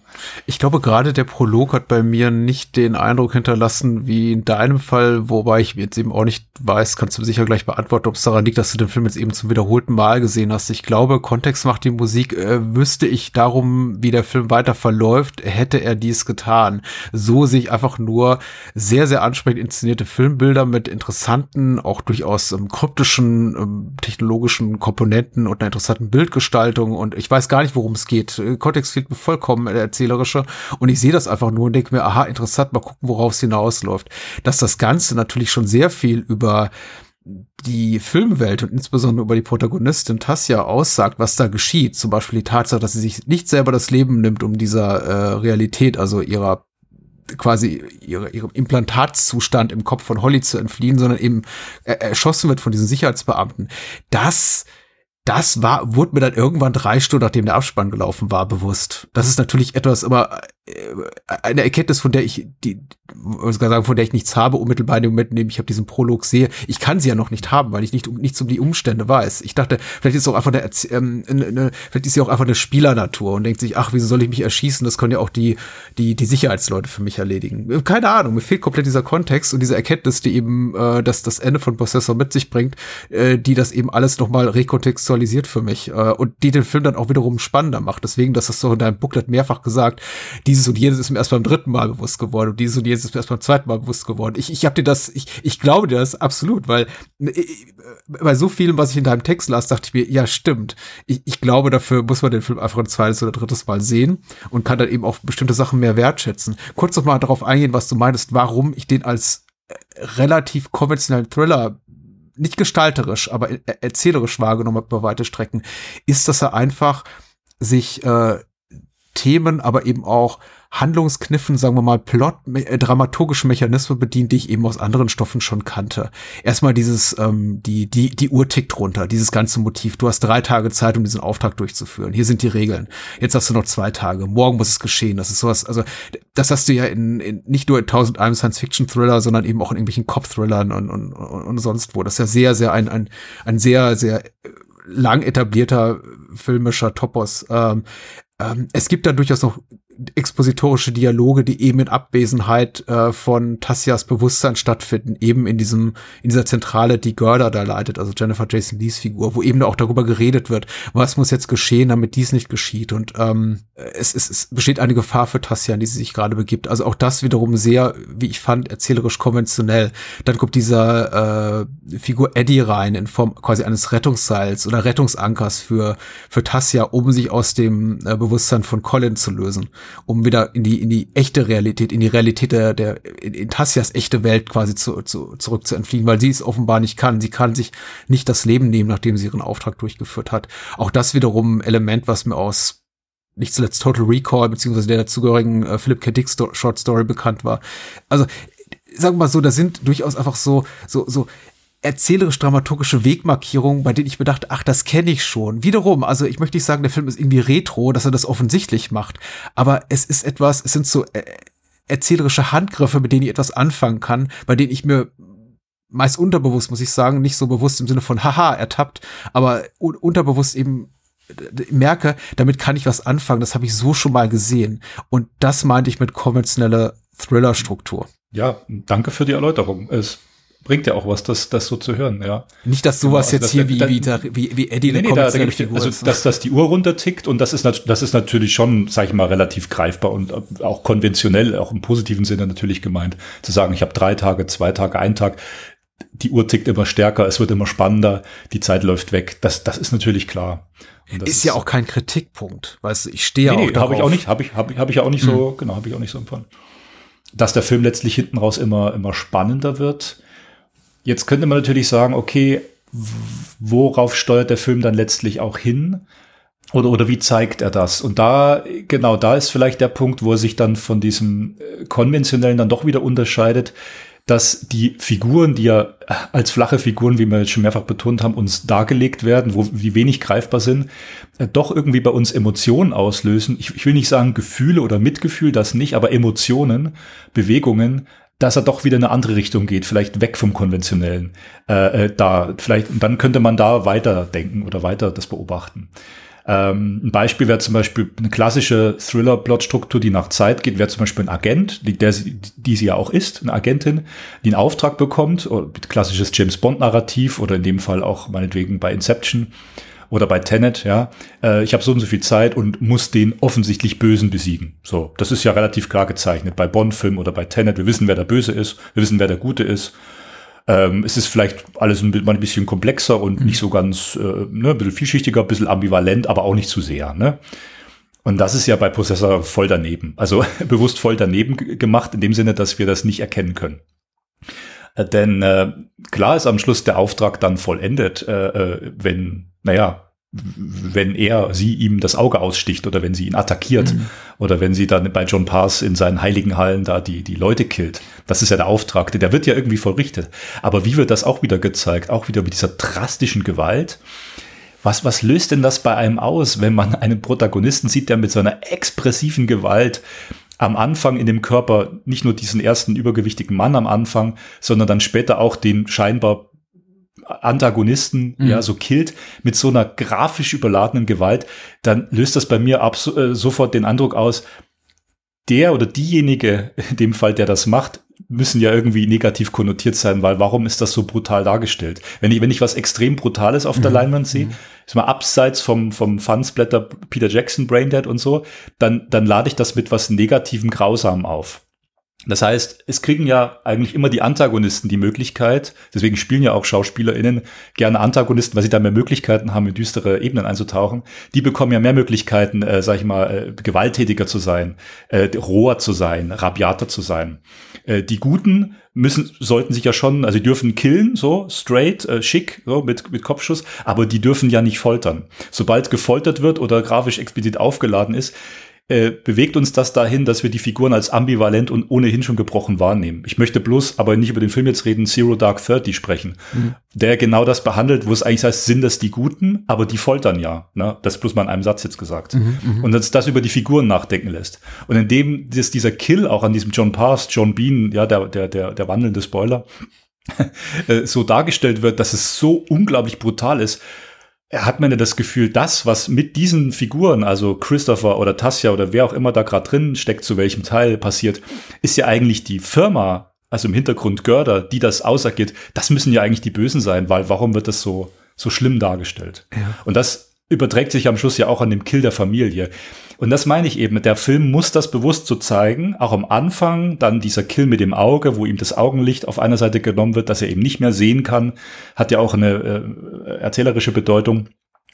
Ich glaube, gerade der Prolog hat bei mir nicht den Eindruck hinterlassen, wie in deinem Fall, wobei ich jetzt eben auch nicht weiß, kannst du sicher gleich beantworten, ob es daran liegt, dass du den Film jetzt eben zum wiederholten Mal gesehen hast. Ich glaube, Kontext macht die Musik, äh, wüsste ich darum, wie der Film weiter verläuft, hätte er dies getan. So sehe ich einfach nur sehr, sehr ansprechend inszenierte Filmbilder mit interessanten, auch durchaus ähm, kryptischen, ähm, technologischen Komponenten und einer interessanten Bildgestaltung und ich weiß gar nicht, worum es geht Kontext fehlt mir vollkommen der erzählerische und ich sehe das einfach nur und denke mir, aha, interessant, mal gucken, worauf es hinausläuft. Dass das Ganze natürlich schon sehr viel über die Filmwelt und insbesondere über die Protagonistin Tassia aussagt, was da geschieht. Zum Beispiel die Tatsache, dass sie sich nicht selber das Leben nimmt, um dieser äh, Realität, also ihrer quasi ihre, ihrem Implantatszustand im Kopf von Holly zu entfliehen, sondern eben erschossen wird von diesen Sicherheitsbeamten. Das das war, wurde mir dann irgendwann drei Stunden, nachdem der Abspann gelaufen war, bewusst. Das ist natürlich etwas, aber eine Erkenntnis, von der ich, die, muss sagen, von der ich nichts habe, unmittelbar in dem Moment, in dem ich habe diesen Prolog sehe. Ich kann sie ja noch nicht haben, weil ich nicht nichts um die Umstände weiß. Ich dachte, vielleicht ist auch einfach eine, ähm, eine, vielleicht ist sie auch einfach eine Spielernatur und denkt sich, ach, wieso soll ich mich erschießen? Das können ja auch die, die, die Sicherheitsleute für mich erledigen. Keine Ahnung, mir fehlt komplett dieser Kontext und diese Erkenntnis, die eben äh, das, das Ende von Possessor mit sich bringt, äh, die das eben alles nochmal rekontextualisiert für mich äh, und die den Film dann auch wiederum spannender macht. Deswegen, das hast du in deinem Booklet mehrfach gesagt, dieses und jenes ist mir erst beim dritten Mal bewusst geworden und dieses und jenes ist mir erst beim zweiten Mal bewusst geworden. Ich, ich habe dir das, ich, ich glaube dir das absolut, weil äh, äh, bei so vielem, was ich in deinem Text las, dachte ich mir, ja, stimmt. Ich, ich glaube, dafür muss man den Film einfach ein zweites oder drittes Mal sehen und kann dann eben auch bestimmte Sachen mehr wertschätzen. Kurz noch mal darauf eingehen, was du meinst, warum ich den als äh, relativ konventionellen Thriller nicht gestalterisch, aber erzählerisch wahrgenommen habe über weite Strecken, ist, dass er einfach sich äh, Themen, aber eben auch Handlungskniffen, sagen wir mal, Plot, äh, dramaturgische Mechanismen bedient, die ich eben aus anderen Stoffen schon kannte. Erstmal dieses, ähm, die, die, die Uhr tickt runter, dieses ganze Motiv. Du hast drei Tage Zeit, um diesen Auftrag durchzuführen. Hier sind die Regeln. Jetzt hast du noch zwei Tage. Morgen muss es geschehen. Das ist sowas, also, das hast du ja in, in nicht nur in tausend einem Science-Fiction-Thriller, sondern eben auch in irgendwelchen Cop-Thrillern und, und, und, und sonst wo. Das ist ja sehr, sehr ein, ein, ein sehr, sehr lang etablierter filmischer Topos. Ähm, ähm, es gibt da durchaus noch expositorische Dialoge, die eben in Abwesenheit äh, von Tassias Bewusstsein stattfinden, eben in diesem, in dieser Zentrale, die Gerda da leitet, also Jennifer Jason Lees Figur, wo eben auch darüber geredet wird, was muss jetzt geschehen, damit dies nicht geschieht. Und ähm, es, es, es besteht eine Gefahr für Tassia, in die sie sich gerade begibt. Also auch das wiederum sehr, wie ich fand, erzählerisch konventionell. Dann kommt dieser äh, Figur Eddie rein in Form quasi eines Rettungsseils oder Rettungsankers für, für Tassia, um sich aus dem äh, Bewusstsein von Colin zu lösen um wieder in die, in die echte Realität, in die Realität der, der in, in Tassias echte Welt quasi zu, zu, zurück zu entfliehen, weil sie es offenbar nicht kann. Sie kann sich nicht das Leben nehmen, nachdem sie ihren Auftrag durchgeführt hat. Auch das wiederum ein Element, was mir aus nicht zuletzt Total Recall beziehungsweise der dazugehörigen äh, Philip K. Dick Sto Short Story bekannt war. Also sagen wir mal so, da sind durchaus einfach so so so erzählerisch-dramaturgische Wegmarkierungen, bei denen ich mir dachte, ach, das kenne ich schon. Wiederum, also ich möchte nicht sagen, der Film ist irgendwie retro, dass er das offensichtlich macht, aber es ist etwas, es sind so äh, erzählerische Handgriffe, mit denen ich etwas anfangen kann, bei denen ich mir meist unterbewusst, muss ich sagen, nicht so bewusst im Sinne von haha, ertappt, aber un unterbewusst eben merke, damit kann ich was anfangen, das habe ich so schon mal gesehen. Und das meinte ich mit konventioneller Thriller-Struktur. Ja, danke für die Erläuterung. Es bringt ja auch was, das, das so zu hören, ja. Nicht, dass sowas genau, also jetzt hier wie, da, wie, wie, wie Eddie nee, nee, da, da Figur Also, ist, dass, dass die Uhr runtertickt und das ist, das ist natürlich schon, sag ich mal, relativ greifbar und auch konventionell, auch im positiven Sinne natürlich gemeint. Zu sagen, ich habe drei Tage, zwei Tage, einen Tag, die Uhr tickt immer stärker, es wird immer spannender, die Zeit läuft weg. Das, das ist natürlich klar. Ist, ist, ja auch kein Kritikpunkt, weißt du, ich stehe nee, auch nee, habe ich auch nicht, habe ich, habe hab ich auch nicht so, hm. genau, habe ich auch nicht so empfunden. Dass der Film letztlich hinten raus immer, immer spannender wird, Jetzt könnte man natürlich sagen, okay, worauf steuert der Film dann letztlich auch hin? Oder, oder wie zeigt er das? Und da, genau, da ist vielleicht der Punkt, wo er sich dann von diesem äh, konventionellen dann doch wieder unterscheidet. dass die Figuren, die ja als flache Figuren, wie wir jetzt schon mehrfach betont haben, uns dargelegt werden, wo die wenig greifbar sind, äh, doch irgendwie bei uns Emotionen auslösen. Ich, ich will nicht sagen Gefühle oder Mitgefühl, das nicht, aber Emotionen, Bewegungen, dass er doch wieder in eine andere Richtung geht, vielleicht weg vom konventionellen. Äh, äh, da vielleicht dann könnte man da weiter denken oder weiter das beobachten. Ähm, ein Beispiel wäre zum Beispiel eine klassische Thriller-Plot-Struktur, die nach Zeit geht, wäre zum Beispiel ein Agent, die, der, die sie ja auch ist, eine Agentin, die einen Auftrag bekommt, klassisches James Bond-Narrativ oder in dem Fall auch meinetwegen bei Inception oder bei Tenet, ja, äh, ich habe so und so viel Zeit und muss den offensichtlich Bösen besiegen. So, das ist ja relativ klar gezeichnet bei Bond-Film oder bei Tenet. Wir wissen, wer der Böse ist, wir wissen, wer der Gute ist ähm, es ist vielleicht alles ein, ein bisschen komplexer und mhm. nicht so ganz, äh, ne, ein bisschen vielschichtiger, ein bisschen ambivalent, aber auch nicht zu sehr. Ne? Und das ist ja bei Prozessor voll daneben. Also bewusst voll daneben gemacht, in dem Sinne, dass wir das nicht erkennen können. Äh, denn äh, klar ist am Schluss der Auftrag dann vollendet, äh, äh wenn, naja, wenn er sie ihm das Auge aussticht oder wenn sie ihn attackiert mhm. oder wenn sie dann bei John Pass in seinen heiligen Hallen da die, die Leute killt. Das ist ja der Auftrag, der wird ja irgendwie vollrichtet. Aber wie wird das auch wieder gezeigt? Auch wieder mit dieser drastischen Gewalt. Was, was löst denn das bei einem aus, wenn man einen Protagonisten sieht, der mit so einer expressiven Gewalt am Anfang in dem Körper nicht nur diesen ersten übergewichtigen Mann am Anfang, sondern dann später auch den scheinbar Antagonisten mhm. ja so killt mit so einer grafisch überladenen Gewalt, dann löst das bei mir ab, äh, sofort den Eindruck aus, der oder diejenige, in dem Fall, der das macht, müssen ja irgendwie negativ konnotiert sein, weil warum ist das so brutal dargestellt? Wenn ich, wenn ich was extrem Brutales auf der mhm. Leinwand sehe, mhm. ist mal abseits vom, vom Fansblätter Peter Jackson, Braindead und so, dann, dann lade ich das mit was negativem Grausam auf. Das heißt, es kriegen ja eigentlich immer die Antagonisten die Möglichkeit, deswegen spielen ja auch SchauspielerInnen gerne Antagonisten, weil sie da mehr Möglichkeiten haben, in düstere Ebenen einzutauchen. Die bekommen ja mehr Möglichkeiten, äh, sag ich mal, äh, gewalttätiger zu sein, äh, roher zu sein, rabiater zu sein. Äh, die Guten müssen, sollten sich ja schon, also die dürfen killen, so straight, äh, schick, so mit, mit Kopfschuss, aber die dürfen ja nicht foltern. Sobald gefoltert wird oder grafisch explizit aufgeladen ist, äh, bewegt uns das dahin, dass wir die Figuren als ambivalent und ohnehin schon gebrochen wahrnehmen. Ich möchte bloß aber nicht über den Film jetzt reden, Zero Dark Thirty sprechen, mhm. der genau das behandelt, wo es eigentlich heißt, sind das die Guten, aber die foltern ja. Ne? Das ist bloß mal in einem Satz jetzt gesagt. Mhm, mhm. und dass das über die Figuren nachdenken lässt. Und indem das, dieser Kill auch an diesem John Pass, John Bean, ja, der, der, der, der wandelnde Spoiler, äh, so dargestellt wird, dass es so unglaublich brutal ist, hat man ja das Gefühl, das, was mit diesen Figuren, also Christopher oder Tassia oder wer auch immer da gerade drin steckt, zu welchem Teil passiert, ist ja eigentlich die Firma, also im Hintergrund Görder, die das ausagiert. Das müssen ja eigentlich die Bösen sein, weil warum wird das so, so schlimm dargestellt? Ja. Und das überträgt sich am Schluss ja auch an dem Kill der Familie. Und das meine ich eben, der Film muss das bewusst so zeigen, auch am Anfang, dann dieser Kill mit dem Auge, wo ihm das Augenlicht auf einer Seite genommen wird, dass er eben nicht mehr sehen kann, hat ja auch eine äh, erzählerische Bedeutung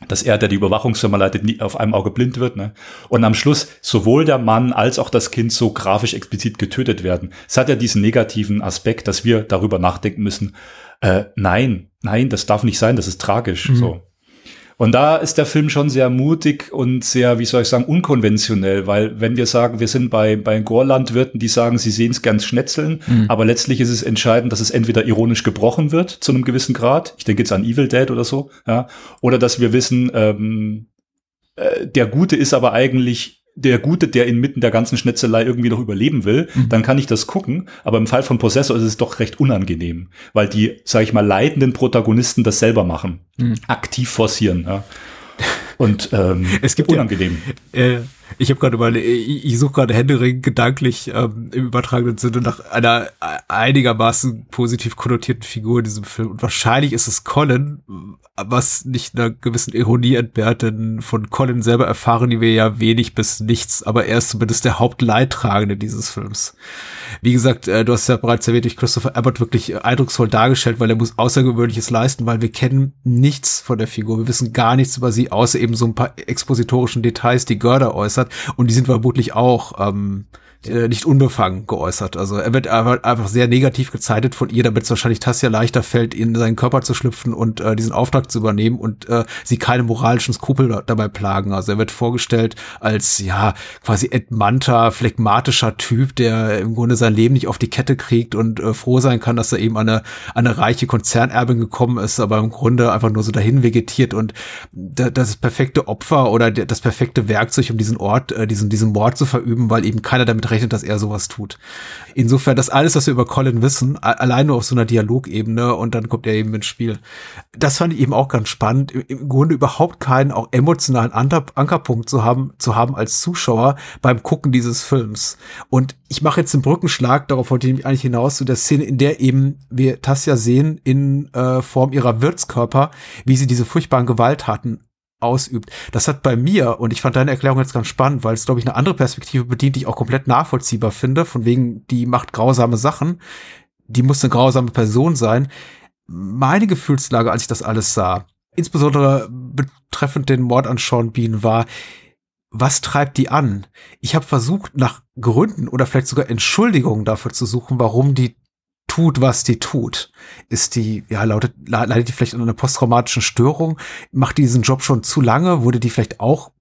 dass er, der die Überwachungsfirma leitet, nie auf einem Auge blind wird. Ne? Und am Schluss sowohl der Mann als auch das Kind so grafisch explizit getötet werden. Es hat ja diesen negativen Aspekt, dass wir darüber nachdenken müssen. Äh, nein, nein, das darf nicht sein, das ist tragisch. Mhm. So. Und da ist der Film schon sehr mutig und sehr, wie soll ich sagen, unkonventionell, weil wenn wir sagen, wir sind bei, bei Gorlandwirten, die sagen, sie sehen es ganz schnetzeln, mhm. aber letztlich ist es entscheidend, dass es entweder ironisch gebrochen wird zu einem gewissen Grad, ich denke jetzt an Evil Dead oder so, ja, oder dass wir wissen, ähm, äh, der Gute ist aber eigentlich der Gute, der inmitten der ganzen Schnetzelei irgendwie noch überleben will, mhm. dann kann ich das gucken. Aber im Fall von Possessor ist es doch recht unangenehm, weil die, sag ich mal, leitenden Protagonisten das selber machen, mhm. aktiv forcieren. Ja. Und ähm, es gibt unangenehm. Ja, äh, ich habe gerade mal, ich, ich suche gerade Händering gedanklich ähm, im übertragenen Sinne nach einer einigermaßen positiv konnotierten Figur in diesem Film. Und wahrscheinlich ist es Colin, was nicht einer gewissen Ironie entbehrt, denn von Colin selber erfahren wir ja wenig bis nichts, aber er ist zumindest der Hauptleidtragende dieses Films. Wie gesagt, äh, du hast ja bereits erwähnt, durch Christopher Abbott wirklich eindrucksvoll dargestellt, weil er muss Außergewöhnliches leisten, weil wir kennen nichts von der Figur. Wir wissen gar nichts über sie, außer eben so ein paar expositorischen Details, die Görder äußert. Und die sind vermutlich auch ähm, äh, nicht unbefangen geäußert. Also er wird einfach sehr negativ gezeichnet von ihr, damit es wahrscheinlich Tassia leichter fällt, in seinen Körper zu schlüpfen und äh, diesen Auftrag zu übernehmen und äh, sie keine moralischen Skrupel dabei plagen. Also er wird vorgestellt als ja quasi entmannter, phlegmatischer Typ, der im Grunde sein Leben nicht auf die Kette kriegt und äh, froh sein kann, dass er eben eine, eine reiche Konzernerbin gekommen ist, aber im Grunde einfach nur so dahin vegetiert und das perfekte Opfer oder das perfekte Werkzeug, um diesen Ort, äh, diesen, diesen Mord zu verüben, weil eben keiner damit rechnet, dass er sowas tut. Insofern, das alles, was wir über Colin wissen, allein nur auf so einer Dialogebene und dann kommt er eben ins Spiel. Das fand ich eben auch ganz spannend, im Grunde überhaupt keinen auch emotionalen Ankerpunkt zu haben, zu haben als Zuschauer beim Gucken dieses Films. Und ich mache jetzt den Brückenschlag, darauf wollte ich eigentlich hinaus, zu der Szene, in der eben wir Tassia sehen in äh, Form ihrer Wirtskörper, wie sie diese furchtbaren Gewalttaten ausübt. Das hat bei mir, und ich fand deine Erklärung jetzt ganz spannend, weil es, glaube ich, eine andere Perspektive bedient, die ich auch komplett nachvollziehbar finde, von wegen, die macht grausame Sachen, die muss eine grausame Person sein. Meine Gefühlslage, als ich das alles sah, insbesondere betreffend den Mord an Sean Bean, war, was treibt die an? Ich habe versucht, nach Gründen oder vielleicht sogar Entschuldigungen dafür zu suchen, warum die tut, was die tut. Ist die, ja, lautet, leidet die vielleicht an einer posttraumatischen Störung? Macht die diesen Job schon zu lange? Wurde die vielleicht auch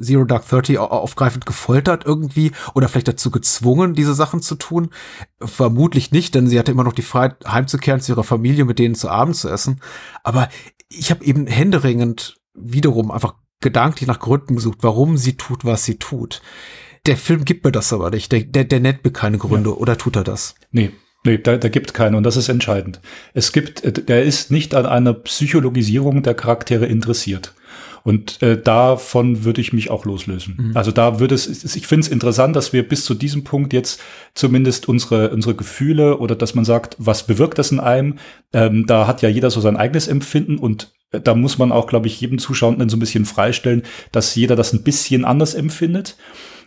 Zero Dark Thirty aufgreifend gefoltert irgendwie oder vielleicht dazu gezwungen, diese Sachen zu tun? Vermutlich nicht, denn sie hatte immer noch die Freiheit, heimzukehren zu ihrer Familie, mit denen zu Abend zu essen. Aber ich habe eben händeringend wiederum einfach gedanklich nach Gründen gesucht, warum sie tut, was sie tut. Der Film gibt mir das aber nicht. Der, der, der nennt mir keine Gründe. Ja. Oder tut er das? Nee, Nee, da, da gibt keine und das ist entscheidend. Es gibt, äh, der ist nicht an einer Psychologisierung der Charaktere interessiert. Und äh, davon würde ich mich auch loslösen. Mhm. Also da würde es, ich finde es interessant, dass wir bis zu diesem Punkt jetzt zumindest unsere, unsere Gefühle oder dass man sagt, was bewirkt das in einem, ähm, da hat ja jeder so sein eigenes Empfinden und äh, da muss man auch, glaube ich, jedem Zuschauenden so ein bisschen freistellen, dass jeder das ein bisschen anders empfindet.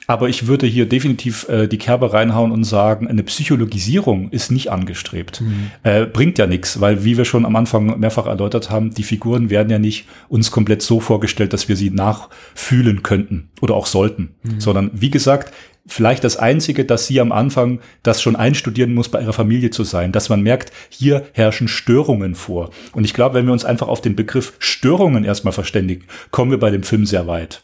Aber ich würde hier definitiv äh, die Kerbe reinhauen und sagen, eine Psychologisierung ist nicht angestrebt. Mhm. Äh, bringt ja nichts, weil wie wir schon am Anfang mehrfach erläutert haben, die Figuren werden ja nicht uns komplett so vorgestellt, dass wir sie nachfühlen könnten oder auch sollten. Mhm. Sondern wie gesagt, vielleicht das Einzige, dass sie am Anfang das schon einstudieren muss, bei ihrer Familie zu sein, dass man merkt, hier herrschen Störungen vor. Und ich glaube, wenn wir uns einfach auf den Begriff Störungen erstmal verständigen, kommen wir bei dem Film sehr weit.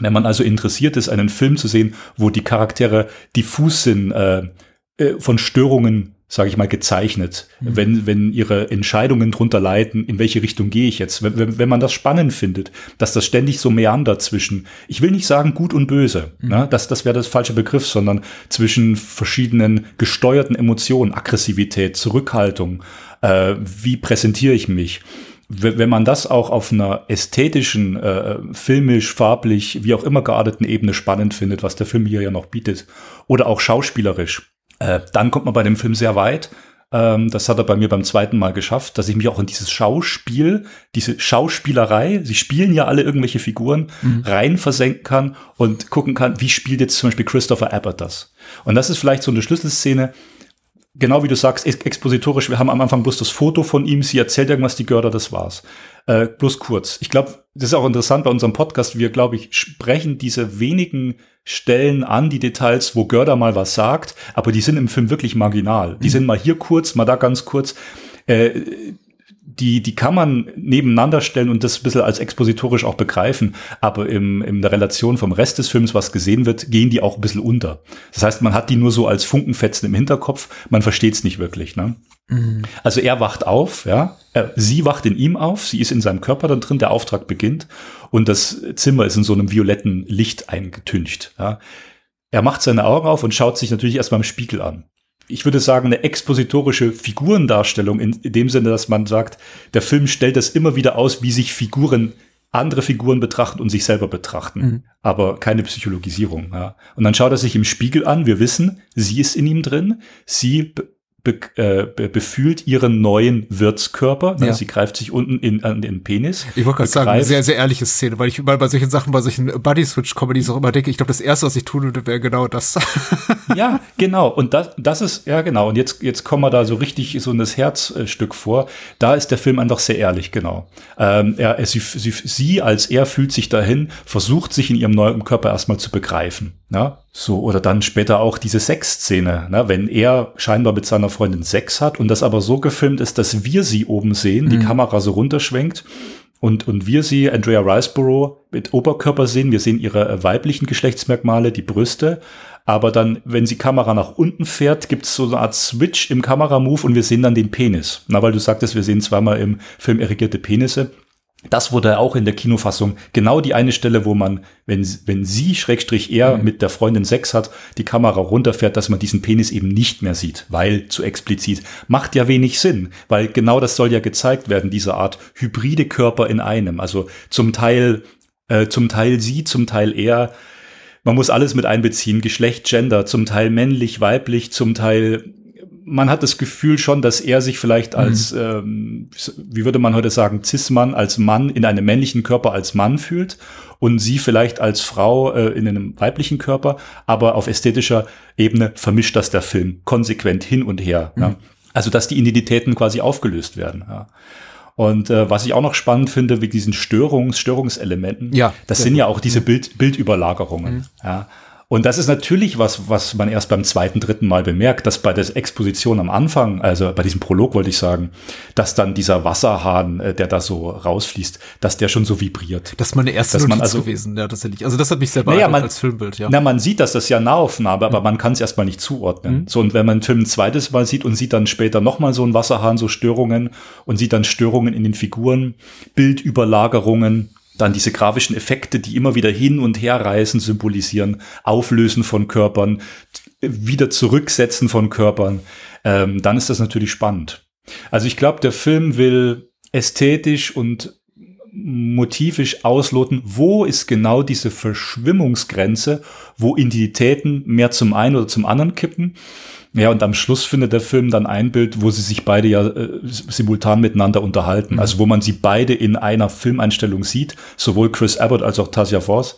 Wenn man also interessiert ist, einen Film zu sehen, wo die Charaktere diffus sind, äh, äh, von Störungen, sage ich mal, gezeichnet, mhm. wenn, wenn ihre Entscheidungen drunter leiden, in welche Richtung gehe ich jetzt, wenn, wenn, wenn man das spannend findet, dass das ständig so meandert zwischen, ich will nicht sagen gut und böse, mhm. ne? das, das wäre das falsche Begriff, sondern zwischen verschiedenen gesteuerten Emotionen, Aggressivität, Zurückhaltung, äh, wie präsentiere ich mich, wenn man das auch auf einer ästhetischen, äh, filmisch, farblich, wie auch immer gearteten Ebene spannend findet, was der Film hier ja noch bietet, oder auch schauspielerisch, äh, dann kommt man bei dem Film sehr weit. Ähm, das hat er bei mir beim zweiten Mal geschafft, dass ich mich auch in dieses Schauspiel, diese Schauspielerei, sie spielen ja alle irgendwelche Figuren, mhm. rein versenken kann und gucken kann, wie spielt jetzt zum Beispiel Christopher Abbott das. Und das ist vielleicht so eine Schlüsselszene, genau wie du sagst, expositorisch, wir haben am Anfang bloß das Foto von ihm, sie erzählt irgendwas, die Görder, das war's. Äh, bloß kurz. Ich glaube, das ist auch interessant bei unserem Podcast, wir, glaube ich, sprechen diese wenigen Stellen an, die Details, wo Görder mal was sagt, aber die sind im Film wirklich marginal. Die mhm. sind mal hier kurz, mal da ganz kurz. Äh, die, die kann man nebeneinander stellen und das ein bisschen als expositorisch auch begreifen. Aber im, in der Relation vom Rest des Films, was gesehen wird, gehen die auch ein bisschen unter. Das heißt, man hat die nur so als Funkenfetzen im Hinterkopf, man versteht es nicht wirklich. Ne? Mhm. Also er wacht auf, ja. Sie wacht in ihm auf, sie ist in seinem Körper dann drin, der Auftrag beginnt und das Zimmer ist in so einem violetten Licht eingetüncht. Ja. Er macht seine Augen auf und schaut sich natürlich erstmal im Spiegel an ich würde sagen, eine expositorische Figurendarstellung in, in dem Sinne, dass man sagt, der Film stellt das immer wieder aus, wie sich Figuren andere Figuren betrachten und sich selber betrachten, mhm. aber keine Psychologisierung. Ja. Und dann schaut er sich im Spiegel an. Wir wissen, sie ist in ihm drin. Sie be, äh, befühlt ihren neuen Wirtskörper. Ne? Ja. Sie greift sich unten in, an den Penis. Ich wollte gerade sagen, sehr, sehr ehrliche Szene, weil ich immer bei solchen Sachen, bei solchen Buddy-Switch-Comedies auch immer denke, ich glaube, das Erste, was ich tun würde, wäre genau das. ja, genau. Und das, das ist, ja genau. Und jetzt, jetzt kommen wir da so richtig so in das Herzstück vor. Da ist der Film einfach sehr ehrlich, genau. Ähm, er, sie, sie, sie als er fühlt sich dahin, versucht sich in ihrem neuen Körper erstmal zu begreifen. Na, so, oder dann später auch diese Sexszene, na, wenn er scheinbar mit seiner Freundin Sex hat und das aber so gefilmt ist, dass wir sie oben sehen, mhm. die Kamera so runterschwenkt und, und wir sie, Andrea Riceborough, mit Oberkörper sehen. Wir sehen ihre äh, weiblichen Geschlechtsmerkmale, die Brüste. Aber dann, wenn die Kamera nach unten fährt, gibt es so eine Art Switch im Kameramove und wir sehen dann den Penis. Na, weil du sagtest, wir sehen zweimal im Film erigierte Penisse. Das wurde auch in der Kinofassung genau die eine Stelle, wo man, wenn, wenn sie, Schrägstrich er, mhm. mit der Freundin Sex hat, die Kamera runterfährt, dass man diesen Penis eben nicht mehr sieht, weil zu explizit. Macht ja wenig Sinn, weil genau das soll ja gezeigt werden, diese Art hybride Körper in einem. Also zum Teil, äh, zum Teil sie, zum Teil er. Man muss alles mit einbeziehen, Geschlecht, Gender, zum Teil männlich, weiblich, zum Teil man hat das Gefühl schon, dass er sich vielleicht als, mhm. ähm, wie würde man heute sagen, Cis-Mann als Mann in einem männlichen Körper als Mann fühlt und sie vielleicht als Frau äh, in einem weiblichen Körper, aber auf ästhetischer Ebene vermischt das der Film konsequent hin und her. Mhm. Ja. Also dass die Identitäten quasi aufgelöst werden. Ja. Und äh, was ich auch noch spannend finde, wie diesen Störungs Störungselementen, ja, das sind ja auch diese mhm. Bild Bildüberlagerungen. Mhm. Ja. Und das ist natürlich was, was man erst beim zweiten, dritten Mal bemerkt, dass bei der Exposition am Anfang, also bei diesem Prolog wollte ich sagen, dass dann dieser Wasserhahn, äh, der da so rausfließt, dass der schon so vibriert. Das ist meine erste dass Notiz also, gewesen, ja, tatsächlich. Also das hat mich sehr beeindruckt naja, man, als Filmbild, ja. Na, man sieht das, das ja Nahaufnahme, aber mhm. man kann es erstmal nicht zuordnen. Mhm. So, und wenn man den Film ein zweites Mal sieht und sieht dann später nochmal so einen Wasserhahn, so Störungen und sieht dann Störungen in den Figuren, Bildüberlagerungen, dann diese grafischen Effekte, die immer wieder hin und her reisen, symbolisieren, Auflösen von Körpern, wieder Zurücksetzen von Körpern, ähm, dann ist das natürlich spannend. Also ich glaube, der Film will ästhetisch und motivisch ausloten, wo ist genau diese Verschwimmungsgrenze, wo Identitäten mehr zum einen oder zum anderen kippen ja, und am Schluss findet der Film dann ein Bild, wo sie sich beide ja äh, simultan miteinander unterhalten. Mhm. Also wo man sie beide in einer Filmeinstellung sieht, sowohl Chris Abbott als auch Tasia Voss.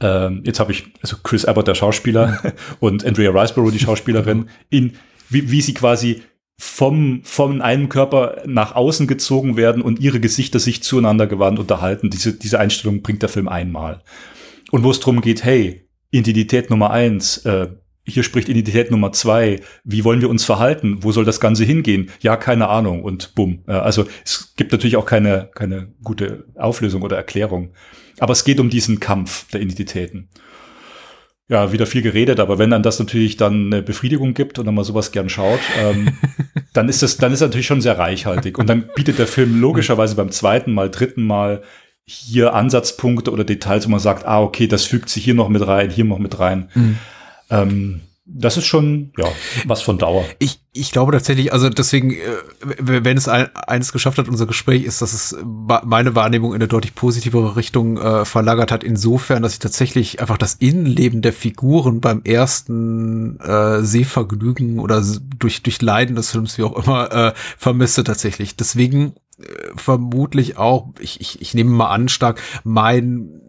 Ähm, jetzt habe ich, also Chris Abbott, der Schauspieler, und Andrea Riceborough, die Schauspielerin, in, wie, wie sie quasi vom, von einem Körper nach außen gezogen werden und ihre Gesichter sich zueinander gewandt unterhalten. Diese, diese Einstellung bringt der Film einmal. Und wo es darum geht, hey, Identität Nummer eins, äh, hier spricht Identität Nummer zwei. Wie wollen wir uns verhalten? Wo soll das Ganze hingehen? Ja, keine Ahnung. Und bumm. Also es gibt natürlich auch keine, keine gute Auflösung oder Erklärung. Aber es geht um diesen Kampf der Identitäten. Ja, wieder viel geredet, aber wenn dann das natürlich dann eine Befriedigung gibt und dann mal sowas gern schaut, ähm, dann ist das, dann ist das natürlich schon sehr reichhaltig. Und dann bietet der Film logischerweise beim zweiten Mal, dritten Mal hier Ansatzpunkte oder Details, wo man sagt, ah, okay, das fügt sich hier noch mit rein, hier noch mit rein. Mhm. Ähm, das ist schon ja was von Dauer. Ich, ich glaube tatsächlich, also deswegen, äh, wenn es ein, eines geschafft hat, unser Gespräch, ist, dass es meine Wahrnehmung in eine deutlich positivere Richtung äh, verlagert hat. Insofern, dass ich tatsächlich einfach das Innenleben der Figuren beim ersten äh, Sehvergnügen oder durch durch Leiden des Films wie auch immer äh, vermisse tatsächlich. Deswegen äh, vermutlich auch, ich, ich, ich nehme mal an, stark mein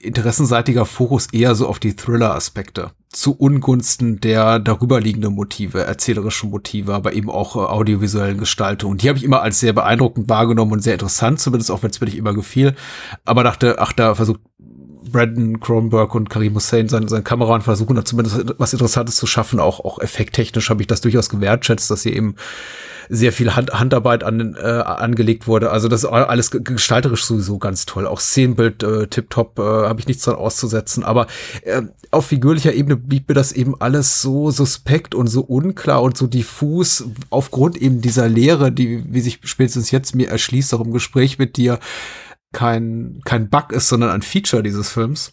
interessenseitiger Fokus eher so auf die Thriller-Aspekte zu Ungunsten der darüberliegenden Motive, erzählerischen Motive, aber eben auch äh, audiovisuellen Gestaltungen. Die habe ich immer als sehr beeindruckend wahrgenommen und sehr interessant, zumindest auch wenn es mir nicht immer gefiel. Aber dachte, ach, da versucht Brandon Cronenberg und Karim Hussein sein, sein Kameramann versuchen da zumindest was Interessantes zu schaffen. Auch, auch effekttechnisch habe ich das durchaus gewertschätzt, dass sie eben sehr viel Hand, Handarbeit an, äh, angelegt wurde. Also das ist alles gestalterisch sowieso ganz toll. Auch Szenenbild äh, tipptopp, äh, habe ich nichts dran auszusetzen. Aber äh, auf figürlicher Ebene blieb mir das eben alles so suspekt und so unklar und so diffus aufgrund eben dieser Lehre, die, wie sich spätestens jetzt mir erschließt, auch im Gespräch mit dir, kein, kein Bug ist, sondern ein Feature dieses Films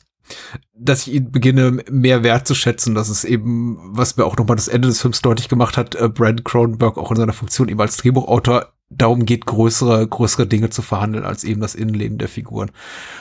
dass ich ihn beginne mehr wertzuschätzen, dass es eben, was mir auch nochmal das Ende des Films deutlich gemacht hat, äh, Brandon Cronenberg auch in seiner Funktion eben als Drehbuchautor darum geht, größere, größere Dinge zu verhandeln als eben das Innenleben der Figuren.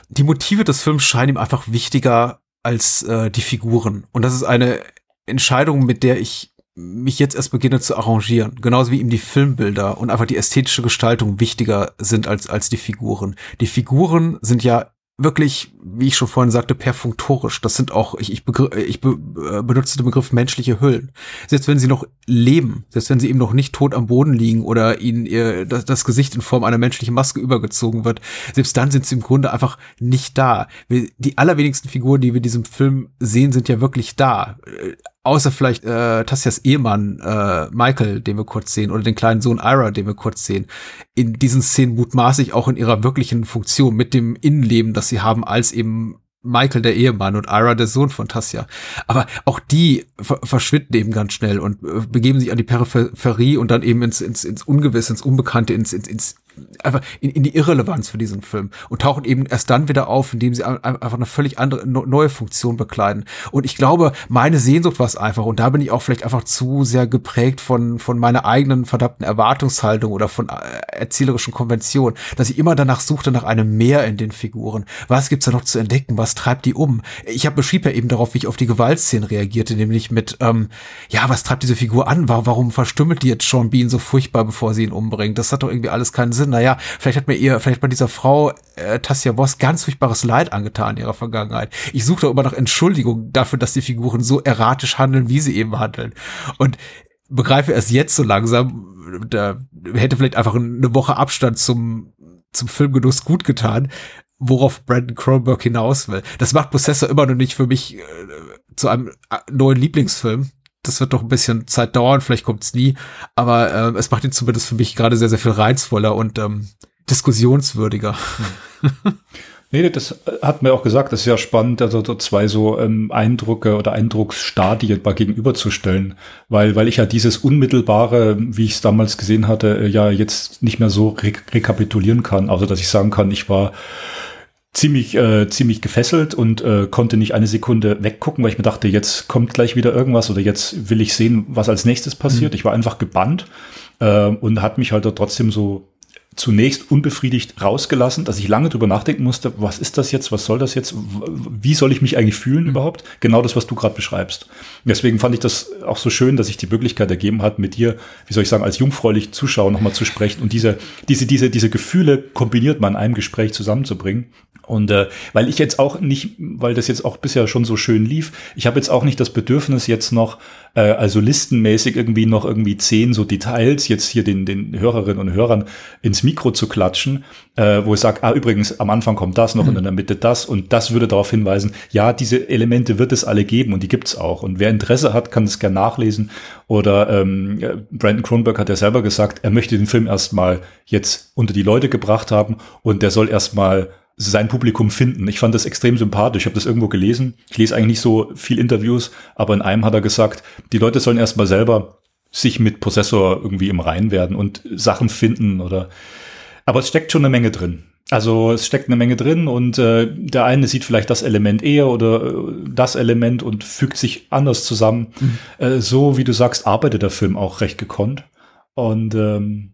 Die Motive des Films scheinen ihm einfach wichtiger als äh, die Figuren. Und das ist eine Entscheidung, mit der ich mich jetzt erst beginne zu arrangieren. Genauso wie ihm die Filmbilder und einfach die ästhetische Gestaltung wichtiger sind als, als die Figuren. Die Figuren sind ja wirklich, wie ich schon vorhin sagte, perfunktorisch. Das sind auch, ich, ich, ich be äh, benutze den Begriff menschliche Hüllen. Selbst wenn sie noch leben, selbst wenn sie eben noch nicht tot am Boden liegen oder ihnen ihr, das, das Gesicht in Form einer menschlichen Maske übergezogen wird, selbst dann sind sie im Grunde einfach nicht da. Die allerwenigsten Figuren, die wir in diesem Film sehen, sind ja wirklich da äh, außer vielleicht äh, Tassias Ehemann äh, Michael, den wir kurz sehen, oder den kleinen Sohn Ira, den wir kurz sehen, in diesen Szenen mutmaßlich auch in ihrer wirklichen Funktion mit dem Innenleben, das sie haben, als eben Michael der Ehemann und Ira der Sohn von Tassia. Aber auch die verschwinden eben ganz schnell und äh, begeben sich an die Peripherie und dann eben ins, ins, ins Ungewisse, ins Unbekannte, ins, ins, ins einfach in, in die Irrelevanz für diesen Film und tauchen eben erst dann wieder auf, indem sie einfach eine völlig andere, neue Funktion bekleiden. Und ich glaube, meine Sehnsucht war es einfach und da bin ich auch vielleicht einfach zu sehr geprägt von, von meiner eigenen verdammten Erwartungshaltung oder von äh, erzählerischen Konventionen, dass ich immer danach suchte nach einem Mehr in den Figuren. Was gibt's da noch zu entdecken? Was treibt die um? Ich habe beschrieb ja eben darauf, wie ich auf die Gewaltszenen reagierte, nämlich mit, ähm, ja, was treibt diese Figur an? Warum verstümmelt die jetzt Sean Bean so furchtbar, bevor sie ihn umbringt? Das hat doch irgendwie alles keinen Sinn naja, vielleicht hat mir ihr, vielleicht bei dieser Frau äh, Tassia Voss ganz furchtbares Leid angetan in ihrer Vergangenheit. Ich suche doch immer nach Entschuldigung dafür, dass die Figuren so erratisch handeln, wie sie eben handeln. Und begreife erst jetzt so langsam, da hätte vielleicht einfach eine Woche Abstand zum, zum Filmgenuss gut getan, worauf Brandon Cronenberg hinaus will. Das macht Possessor immer noch nicht für mich äh, zu einem äh, neuen Lieblingsfilm das wird doch ein bisschen Zeit dauern, vielleicht kommt's nie, aber äh, es macht ihn zumindest für mich gerade sehr, sehr viel reizvoller und ähm, diskussionswürdiger. Nee, das hat mir auch gesagt, das ist ja spannend, also so zwei so ähm, Eindrücke oder Eindrucksstadien mal gegenüberzustellen, weil, weil ich ja dieses Unmittelbare, wie ich es damals gesehen hatte, äh, ja jetzt nicht mehr so re rekapitulieren kann. Also, dass ich sagen kann, ich war ziemlich, äh, ziemlich gefesselt und äh, konnte nicht eine Sekunde weggucken, weil ich mir dachte, jetzt kommt gleich wieder irgendwas oder jetzt will ich sehen, was als nächstes passiert. Mhm. Ich war einfach gebannt äh, und hat mich halt trotzdem so zunächst unbefriedigt rausgelassen, dass ich lange drüber nachdenken musste, was ist das jetzt, was soll das jetzt, wie soll ich mich eigentlich fühlen mhm. überhaupt? Genau das, was du gerade beschreibst. Deswegen fand ich das auch so schön, dass sich die Möglichkeit ergeben hat, mit dir, wie soll ich sagen, als jungfräulich Zuschauer nochmal zu sprechen und diese, diese, diese, diese Gefühle kombiniert man in einem Gespräch zusammenzubringen. Und äh, weil ich jetzt auch nicht, weil das jetzt auch bisher schon so schön lief, ich habe jetzt auch nicht das Bedürfnis jetzt noch, äh, also listenmäßig irgendwie noch irgendwie zehn so Details jetzt hier den, den Hörerinnen und Hörern ins Mikro zu klatschen, äh, wo ich sage, ah übrigens, am Anfang kommt das noch mhm. und in der Mitte das und das würde darauf hinweisen, ja, diese Elemente wird es alle geben und die gibt's auch. Und wer Interesse hat, kann es gerne nachlesen. Oder ähm, Brandon Kronberg hat ja selber gesagt, er möchte den Film erstmal jetzt unter die Leute gebracht haben und der soll erstmal sein Publikum finden. Ich fand das extrem sympathisch. Ich habe das irgendwo gelesen. Ich lese eigentlich nicht so viel Interviews, aber in einem hat er gesagt, die Leute sollen erstmal selber sich mit Prozessor irgendwie im Rein werden und Sachen finden oder aber es steckt schon eine Menge drin. Also es steckt eine Menge drin und äh, der eine sieht vielleicht das Element eher oder äh, das Element und fügt sich anders zusammen. Mhm. Äh, so wie du sagst, arbeitet der Film auch recht gekonnt. Und ähm,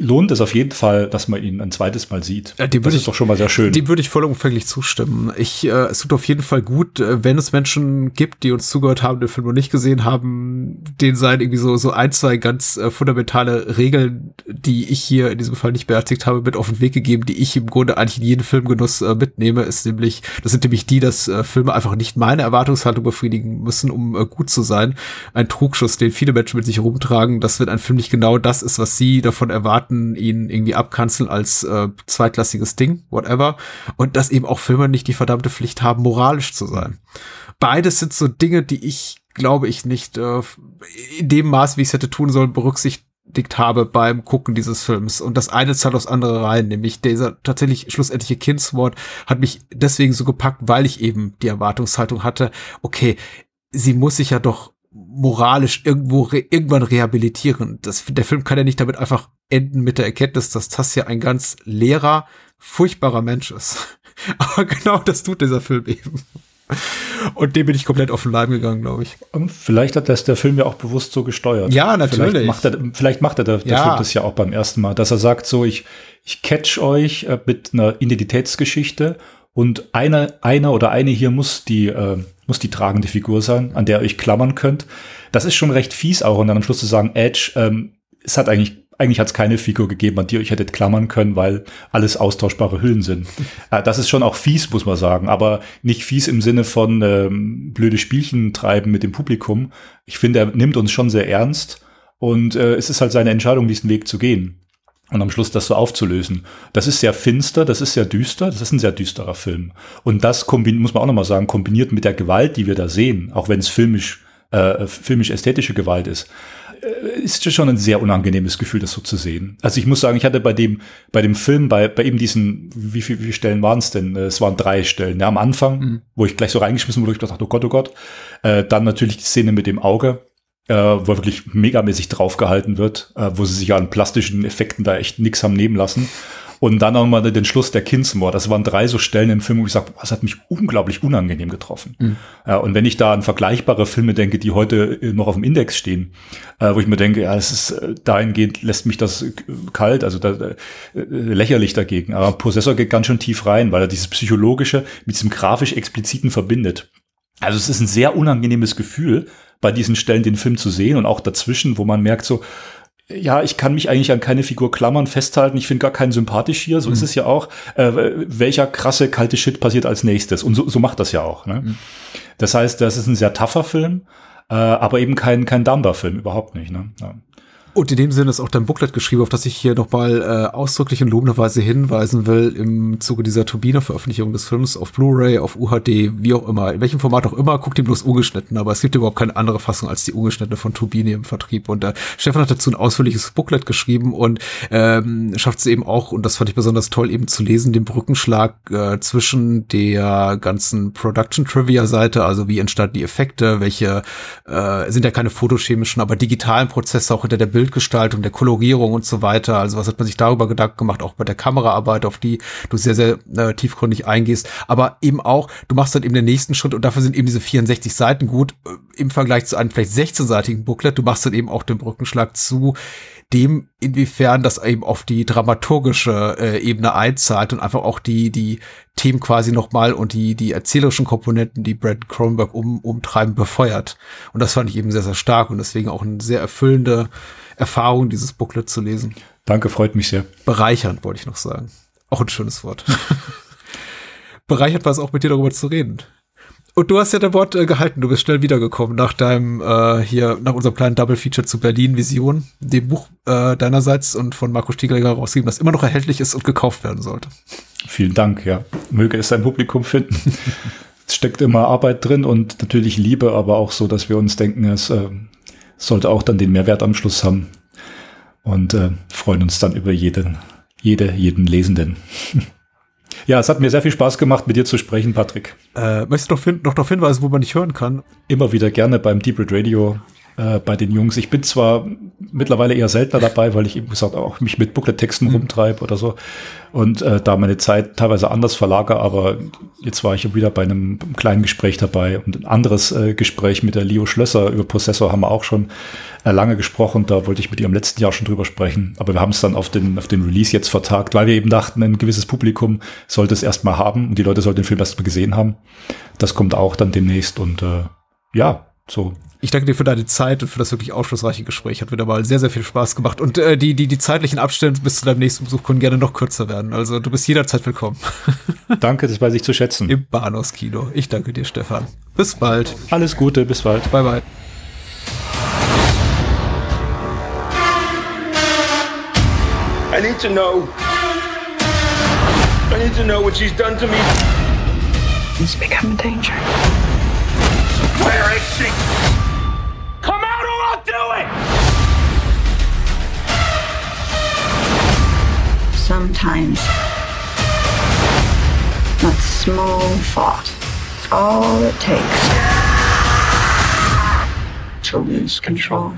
lohnt es auf jeden Fall, dass man ihn ein zweites Mal sieht. Ja, das ist ich, doch schon mal sehr schön. Dem würde ich vollumfänglich zustimmen. Ich, äh, es tut auf jeden Fall gut, äh, wenn es Menschen gibt, die uns zugehört haben, den Film noch nicht gesehen haben, denen seien irgendwie so, so ein, zwei ganz äh, fundamentale Regeln, die ich hier in diesem Fall nicht beherzigt habe, mit auf den Weg gegeben, die ich im Grunde eigentlich in jeden Filmgenuss äh, mitnehme, ist nämlich, das sind nämlich die, dass äh, Filme einfach nicht meine Erwartungshaltung befriedigen müssen, um äh, gut zu sein. Ein Trugschuss, den viele Menschen mit sich rumtragen, dass wenn ein Film nicht genau das ist, was sie davon erwarten, erwarten, ihn irgendwie abkanzeln als äh, zweitklassiges Ding, whatever. Und dass eben auch Filme nicht die verdammte Pflicht haben, moralisch zu sein. Beides sind so Dinge, die ich, glaube ich, nicht äh, in dem Maß, wie ich es hätte tun sollen, berücksichtigt habe beim Gucken dieses Films. Und das eine zahlt aufs andere rein, nämlich dieser tatsächlich schlussendliche Kindswort hat mich deswegen so gepackt, weil ich eben die Erwartungshaltung hatte, okay, sie muss sich ja doch moralisch irgendwo re irgendwann rehabilitieren. Das, der Film kann ja nicht damit einfach enden mit der Erkenntnis, dass das ja ein ganz leerer, furchtbarer Mensch ist. Aber genau das tut dieser Film eben. Und dem bin ich komplett auf den Leim gegangen, glaube ich. Vielleicht hat das der Film ja auch bewusst so gesteuert. Ja, natürlich. Vielleicht macht er, vielleicht macht er der, der ja. Film das ja auch beim ersten Mal, dass er sagt so, ich, ich catch euch äh, mit einer Identitätsgeschichte und einer, einer oder eine hier muss die, äh, muss die tragende Figur sein, an der ihr euch klammern könnt. Das ist schon recht fies auch und dann am Schluss zu sagen, Edge, ähm, es hat eigentlich eigentlich hat es keine Figur gegeben, an die ihr euch hättet klammern können, weil alles austauschbare Hüllen sind. äh, das ist schon auch fies, muss man sagen, aber nicht fies im Sinne von ähm, blöde Spielchen treiben mit dem Publikum. Ich finde, er nimmt uns schon sehr ernst und äh, es ist halt seine Entscheidung, diesen Weg zu gehen und am Schluss das so aufzulösen. Das ist sehr finster, das ist sehr düster, das ist ein sehr düsterer Film. Und das kombiniert, muss man auch nochmal sagen, kombiniert mit der Gewalt, die wir da sehen, auch wenn es filmisch, äh, filmisch-ästhetische Gewalt ist, ist schon ein sehr unangenehmes Gefühl, das so zu sehen. Also ich muss sagen, ich hatte bei dem, bei dem Film, bei, bei eben diesen, wie viele wie Stellen waren es denn? Äh, es waren drei Stellen. Ja, am Anfang, mhm. wo ich gleich so reingeschmissen wurde, ich dachte, oh Gott, oh Gott. Äh, dann natürlich die Szene mit dem Auge, äh, wo wirklich megamäßig draufgehalten wird, äh, wo sie sich ja an plastischen Effekten da echt nix haben nehmen lassen. Und dann nochmal den Schluss der Kinsmore. Das waren drei so Stellen im Film, wo ich sage, das hat mich unglaublich unangenehm getroffen. Mhm. Ja, und wenn ich da an vergleichbare Filme denke, die heute äh, noch auf dem Index stehen, äh, wo ich mir denke, ja, es ist äh, dahingehend lässt mich das äh, kalt, also da, äh, lächerlich dagegen. Aber Possessor geht ganz schön tief rein, weil er dieses Psychologische mit diesem grafisch expliziten verbindet. Also es ist ein sehr unangenehmes Gefühl, bei diesen Stellen den Film zu sehen und auch dazwischen, wo man merkt so, ja, ich kann mich eigentlich an keine Figur klammern, festhalten. Ich finde gar keinen sympathisch hier. So mhm. ist es ja auch. Äh, welcher krasse kalte Shit passiert als nächstes? Und so, so macht das ja auch. Ne? Mhm. Das heißt, das ist ein sehr tougher Film, äh, aber eben kein kein Dumber-Film überhaupt nicht. Ne? Ja. Und in dem Sinne ist auch dein Booklet geschrieben, auf das ich hier nochmal äh, ausdrücklich und lobenderweise hinweisen will im Zuge dieser Turbine-Veröffentlichung des Films auf Blu-ray, auf UHD, wie auch immer, in welchem Format auch immer, guckt ihn bloß ungeschnitten, aber es gibt überhaupt keine andere Fassung als die ungeschnittene von Turbine im Vertrieb. Und äh, Stefan hat dazu ein ausführliches Booklet geschrieben und ähm, schafft es eben auch, und das fand ich besonders toll, eben zu lesen, den Brückenschlag äh, zwischen der ganzen Production-Trivia-Seite, also wie entstanden die Effekte, welche äh, sind ja keine fotochemischen, aber digitalen Prozesse auch hinter der Bild Bildgestaltung, der Kolorierung und so weiter. Also was hat man sich darüber Gedanken gemacht, auch bei der Kameraarbeit, auf die du sehr, sehr äh, tiefgründig eingehst. Aber eben auch, du machst dann eben den nächsten Schritt und dafür sind eben diese 64 Seiten gut äh, im Vergleich zu einem vielleicht 16-seitigen Booklet. Du machst dann eben auch den Brückenschlag zu dem, inwiefern das eben auf die dramaturgische äh, Ebene einzahlt und einfach auch die, die Themen quasi nochmal und die, die erzählerischen Komponenten, die Brad Cronenberg um, umtreiben, befeuert. Und das fand ich eben sehr, sehr stark und deswegen auch eine sehr erfüllende Erfahrung, dieses Booklet zu lesen. Danke, freut mich sehr. Bereichernd, wollte ich noch sagen. Auch ein schönes Wort. Bereichert war es auch mit dir darüber zu reden. Und du hast ja dein Wort äh, gehalten, du bist schnell wiedergekommen nach deinem äh, hier, nach unserem kleinen Double Feature zu Berlin Vision, dem Buch äh, deinerseits und von Marco Stiegeleger rausgegeben, das immer noch erhältlich ist und gekauft werden sollte. Vielen Dank, ja. Möge es sein Publikum finden. es steckt immer Arbeit drin und natürlich Liebe, aber auch so, dass wir uns denken, es äh, sollte auch dann den Mehrwert am Schluss haben. Und äh, freuen uns dann über jeden, jede, jeden Lesenden. ja, es hat mir sehr viel Spaß gemacht, mit dir zu sprechen, Patrick. Äh, möchtest du noch, noch darauf hinweisen, wo man dich hören kann? Immer wieder gerne beim Deep Red Radio äh, bei den Jungs. Ich bin zwar mittlerweile eher seltener dabei, weil ich eben gesagt auch mich mit Booklet-Texten mhm. rumtreibe oder so und äh, da meine Zeit teilweise anders verlagere, aber jetzt war ich wieder bei einem kleinen Gespräch dabei und ein anderes äh, Gespräch mit der Leo Schlösser über Prozessor haben wir auch schon äh, lange gesprochen. Da wollte ich mit ihr im letzten Jahr schon drüber sprechen, aber wir haben es dann auf den, auf den Release jetzt vertagt, weil wir eben dachten, ein gewisses Publikum sollte es erstmal haben und die Leute sollten den Film erstmal gesehen haben. Das kommt auch dann demnächst und äh, ja, so ich danke dir für deine Zeit und für das wirklich aufschlussreiche Gespräch. Hat wieder mal sehr, sehr viel Spaß gemacht. Und äh, die, die, die zeitlichen Abstände bis zu deinem nächsten Besuch können gerne noch kürzer werden. Also du bist jederzeit willkommen. danke, das weiß ich zu schätzen. Im Bahnhofskino. Ich danke dir, Stefan. Bis bald. Alles Gute, bis bald. Bye, bye. I need to know. I need to know what she's done to me. He's become a danger. Where is she? Come out or I'll do it! Sometimes that small thought is all it takes to lose control.